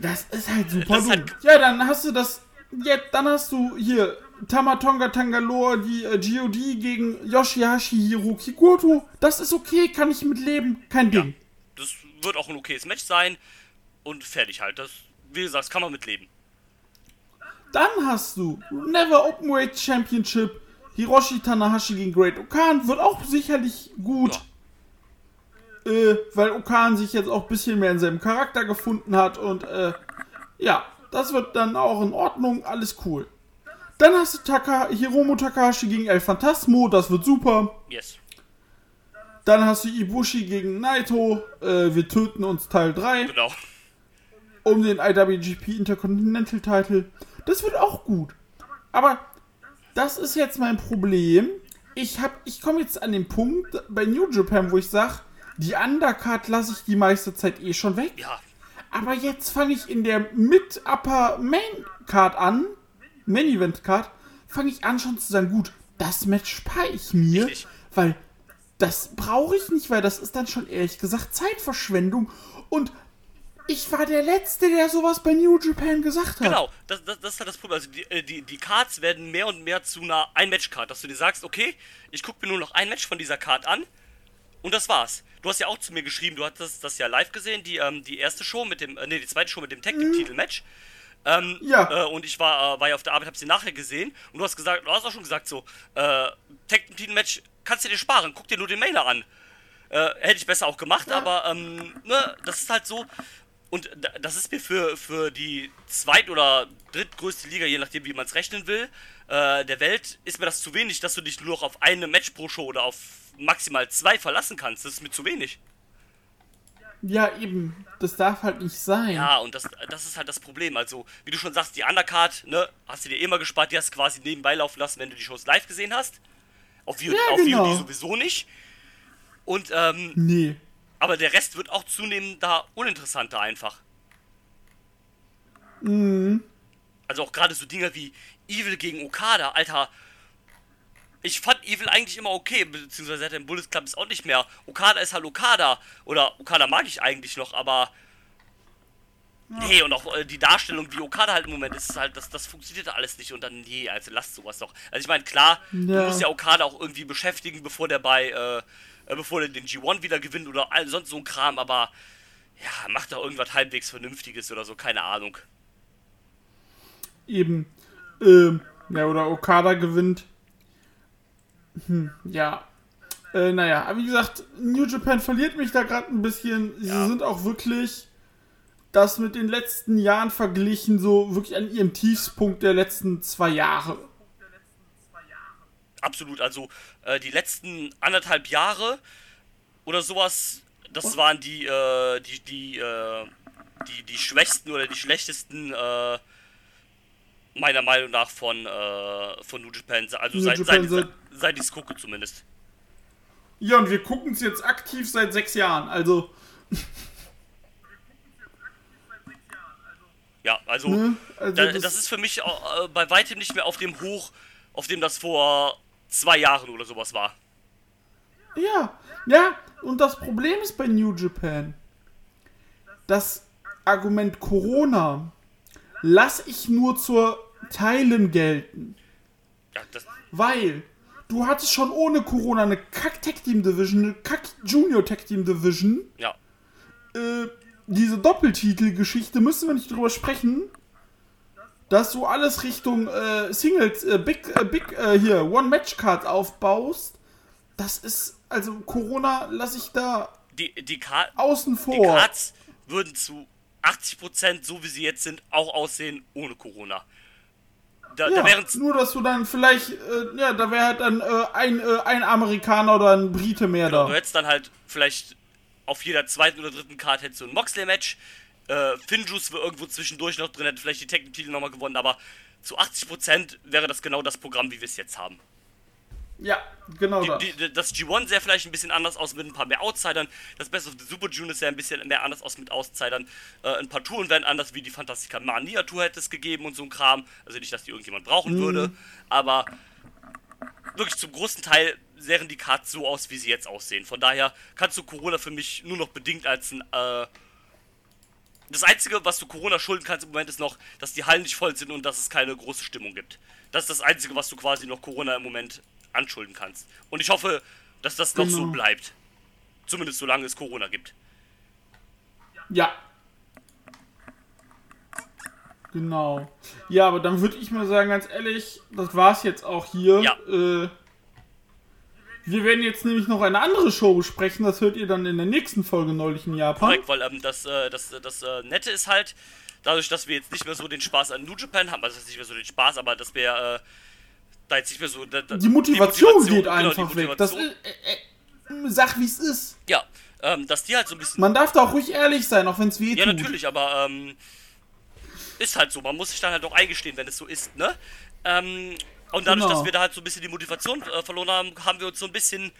Das ist halt super Das halt- ja, dann hast du das. Ja, dann hast du hier Tamatonga Tangaloa, die äh, GOD gegen Yoshihashi Hiroki Goto. Das ist okay, kann ich mit leben. Kein Ding. Das wird auch ein okayes Match sein. Und fertig halt. Das, wie gesagt, kann man mitleben. Dann hast du Never Openweight Championship. Hiroshi Tanahashi gegen Great Okan. Wird auch sicherlich gut. Äh, weil Okan sich jetzt auch ein bisschen mehr in seinem Charakter gefunden hat. Und äh, ja, das wird dann auch in Ordnung. Alles cool. Dann hast du Taka, Hiromu Takahashi gegen El Phantasmo. Das wird super. Yes. Dann hast du Ibushi gegen Naito. Äh, wir töten uns Teil 3 Genau. um den IWGP Intercontinental Title. Das wird auch gut. Aber das ist jetzt mein Problem. Ich hab, ich komme jetzt an den Punkt bei New Japan, wo ich sage, die Undercard lasse ich die meiste Zeit eh schon weg. Ja. Aber jetzt fange ich in der Mid-Upper Main Card an, Main Event Card, fange ich an schon zu sagen, gut, das Match spare ich mir, Richtig. weil das brauche ich nicht, weil das ist dann schon ehrlich gesagt Zeitverschwendung und ich war der Letzte, der sowas bei New Japan gesagt hat. Genau, das, das, das ist halt das Problem. Also die, äh, die, die Cards werden mehr und mehr zu einer Ein-Match-Card, dass du dir sagst, okay, ich gucke mir nur noch ein Match von dieser Card an und das war's. Du hast ja auch zu mir geschrieben, du hattest das ja live gesehen, die, ähm, die erste Show mit dem, äh, nee, die zweite Show mit dem Tag-Team-Titel-Match. Ähm, Ja. Äh, und ich war, äh, war ja auf der Arbeit, hab sie nachher gesehen und du hast gesagt, du hast auch schon gesagt so, äh, Tag-Team-Match kannst du dir sparen, guck dir nur den Mailer an. Äh, hätte ich besser auch gemacht, aber ähm, ne, das ist halt so. Und da- das ist mir für, für die zweit- oder drittgrößte Liga, je nachdem, wie man es rechnen will, äh, der Welt, ist mir das zu wenig, dass du dich nur noch auf eine Match pro Show oder auf maximal zwei verlassen kannst. Das ist mir zu wenig. Ja, eben. Das darf halt nicht sein. Ja, und das, das ist halt das Problem. Also, wie du schon sagst, die Undercard, ne, hast du dir immer gespart, die hast du quasi nebenbei laufen lassen, wenn du die Shows live gesehen hast. Auf VOD, Ja, genau. Sowieso nicht. Und, ähm, Nee. aber der Rest wird auch zunehmend da uninteressanter einfach. Also auch gerade so Dinger wie Evil gegen Okada, Alter. Ich fand Evil eigentlich immer okay, beziehungsweise seit dem Bullet Club ist auch nicht mehr. Okada ist halt Okada. Oder Okada mag ich eigentlich noch, aber. Nee, und auch äh, die Darstellung, wie Okada halt im Moment ist, ist halt, das, das funktioniert alles nicht. Und dann, nee, also lasst sowas doch. Also ich meine, klar, du Ja. musst ja Okada auch irgendwie beschäftigen, bevor der bei, äh, äh, bevor der den G1 wieder gewinnt oder all, sonst so ein Kram, aber ja, macht doch irgendwas halbwegs Vernünftiges oder so, keine Ahnung. Eben. Ähm, ja, oder Okada gewinnt. Hm, ja. Äh, naja, aber wie gesagt, New Japan verliert mich da gerade ein bisschen. Sie Ja. sind auch wirklich das mit den letzten Jahren verglichen, so wirklich an ihrem Tiefspunkt der letzten zwei Jahre. Absolut, also äh, die letzten anderthalb Jahre oder sowas, das waren die, äh, die, die, äh, die, die schwächsten oder die schlechtesten, äh, meiner Meinung nach von, äh, von New Japan, also New seit, Japan seit, seit- ich es gucke zumindest. Ja, und wir gucken es jetzt aktiv seit sechs Jahren. Also, Ja, also, ne? also da, das, ist für mich äh, bei weitem nicht mehr auf dem Hoch, auf dem das vor zwei Jahren oder sowas war. Ja, ja, und das Problem ist bei New Japan, das Argument Corona lass ich nur zur Teilen gelten, Ja, das, weil du hattest schon ohne Corona eine Kack Tag Team Division, eine Kack Junior Tag Team Division, ja, äh, diese Doppeltitel-Geschichte müssen wir nicht drüber sprechen, dass du alles Richtung äh, Singles, äh, Big, äh, Big, äh, hier, One-Match-Card aufbaust. Das ist, also Corona lasse ich da die, die, Ka außen die vor. Cards würden zu 80%, so wie sie jetzt sind, auch aussehen ohne Corona. Da, ja, da nur, dass du dann vielleicht, äh, ja, da wäre halt dann äh, ein, äh, ein Amerikaner oder ein Brite mehr du da. hättest dann halt vielleicht auf jeder zweiten oder dritten Card hättest du ein Moxley-Match. Äh, Finjuice wäre irgendwo zwischendurch noch drin, hätte vielleicht die Tag-Titel nochmal gewonnen, aber zu 80% wäre das genau das Programm, wie wir es jetzt haben. Ja, genau das. Die, die, das G1 sähe vielleicht ein bisschen anders aus mit ein paar mehr Outsidern. Das Best of the Super Juniors sähe ein bisschen mehr anders aus mit Outsidern. Äh, ein paar Touren wären anders, wie die Fantastica Mania Tour hätte es gegeben und so ein Kram. Also nicht, dass die irgendjemand brauchen würde, aber wirklich zum großen Teil sähen die Cards so aus, wie sie jetzt aussehen. Von daher kannst du Corona für mich nur noch bedingt als ein. Äh, das Einzige, was du Corona schulden kannst im Moment, ist noch, dass die Hallen nicht voll sind und dass es keine große Stimmung gibt. Das ist das Einzige, was du quasi noch Corona im Moment anschulden kannst. Und ich hoffe, dass das noch so Genau. bleibt. Zumindest solange es Corona gibt. Ja. Genau. Ja, aber dann würde ich mal sagen, ganz ehrlich, das war's jetzt auch hier. Ja. Äh, wir werden jetzt nämlich noch eine andere Show besprechen, das hört ihr dann in der nächsten Folge neulich in Japan. Korrekt, weil ähm, das, äh, das, das äh, Nette ist halt, dadurch, dass wir jetzt nicht mehr so den Spaß an New Japan haben, also nicht mehr so den Spaß, aber dass wir äh, da jetzt nicht mehr so. Da, da, Die Motivation, geht genau, die einfach weg. Das Motivation- ist, äh, äh, sag wie es ist. ja, ähm, dass die halt so ein bisschen. Man darf da auch ruhig ehrlich sein, auch wenn es weh Ja, natürlich, aber ähm, ist halt so. Man muss sich dann halt auch eingestehen, wenn es so ist, ne? Ähm, und dadurch, Genau. dass wir da halt so ein bisschen die Motivation äh, verloren haben, haben wir uns so ein bisschen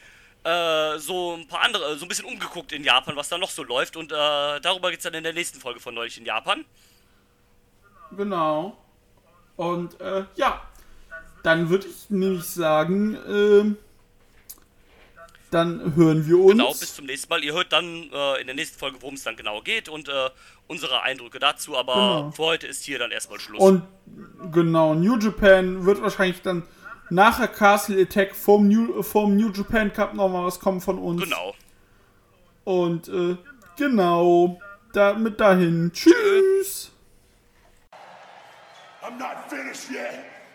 äh, so ein paar andere, so ein bisschen umgeguckt in Japan, was da noch so läuft. Und äh, darüber geht's dann in der nächsten Folge von neulich in Japan. Genau. Und äh, ja, dann würde ich nämlich sagen, ähm, dann hören wir uns. Genau, bis zum nächsten Mal. Ihr hört dann äh, in der nächsten Folge, worum es dann genau geht und äh, unsere Eindrücke dazu. Aber Genau. für heute ist hier dann erstmal Schluss. Und genau, New Japan wird wahrscheinlich dann nachher Castle Attack vom New, vom New Japan Cup nochmal was kommen von uns. genau. Und äh, genau, damit dahin. Tschüss. I'm not finished yet.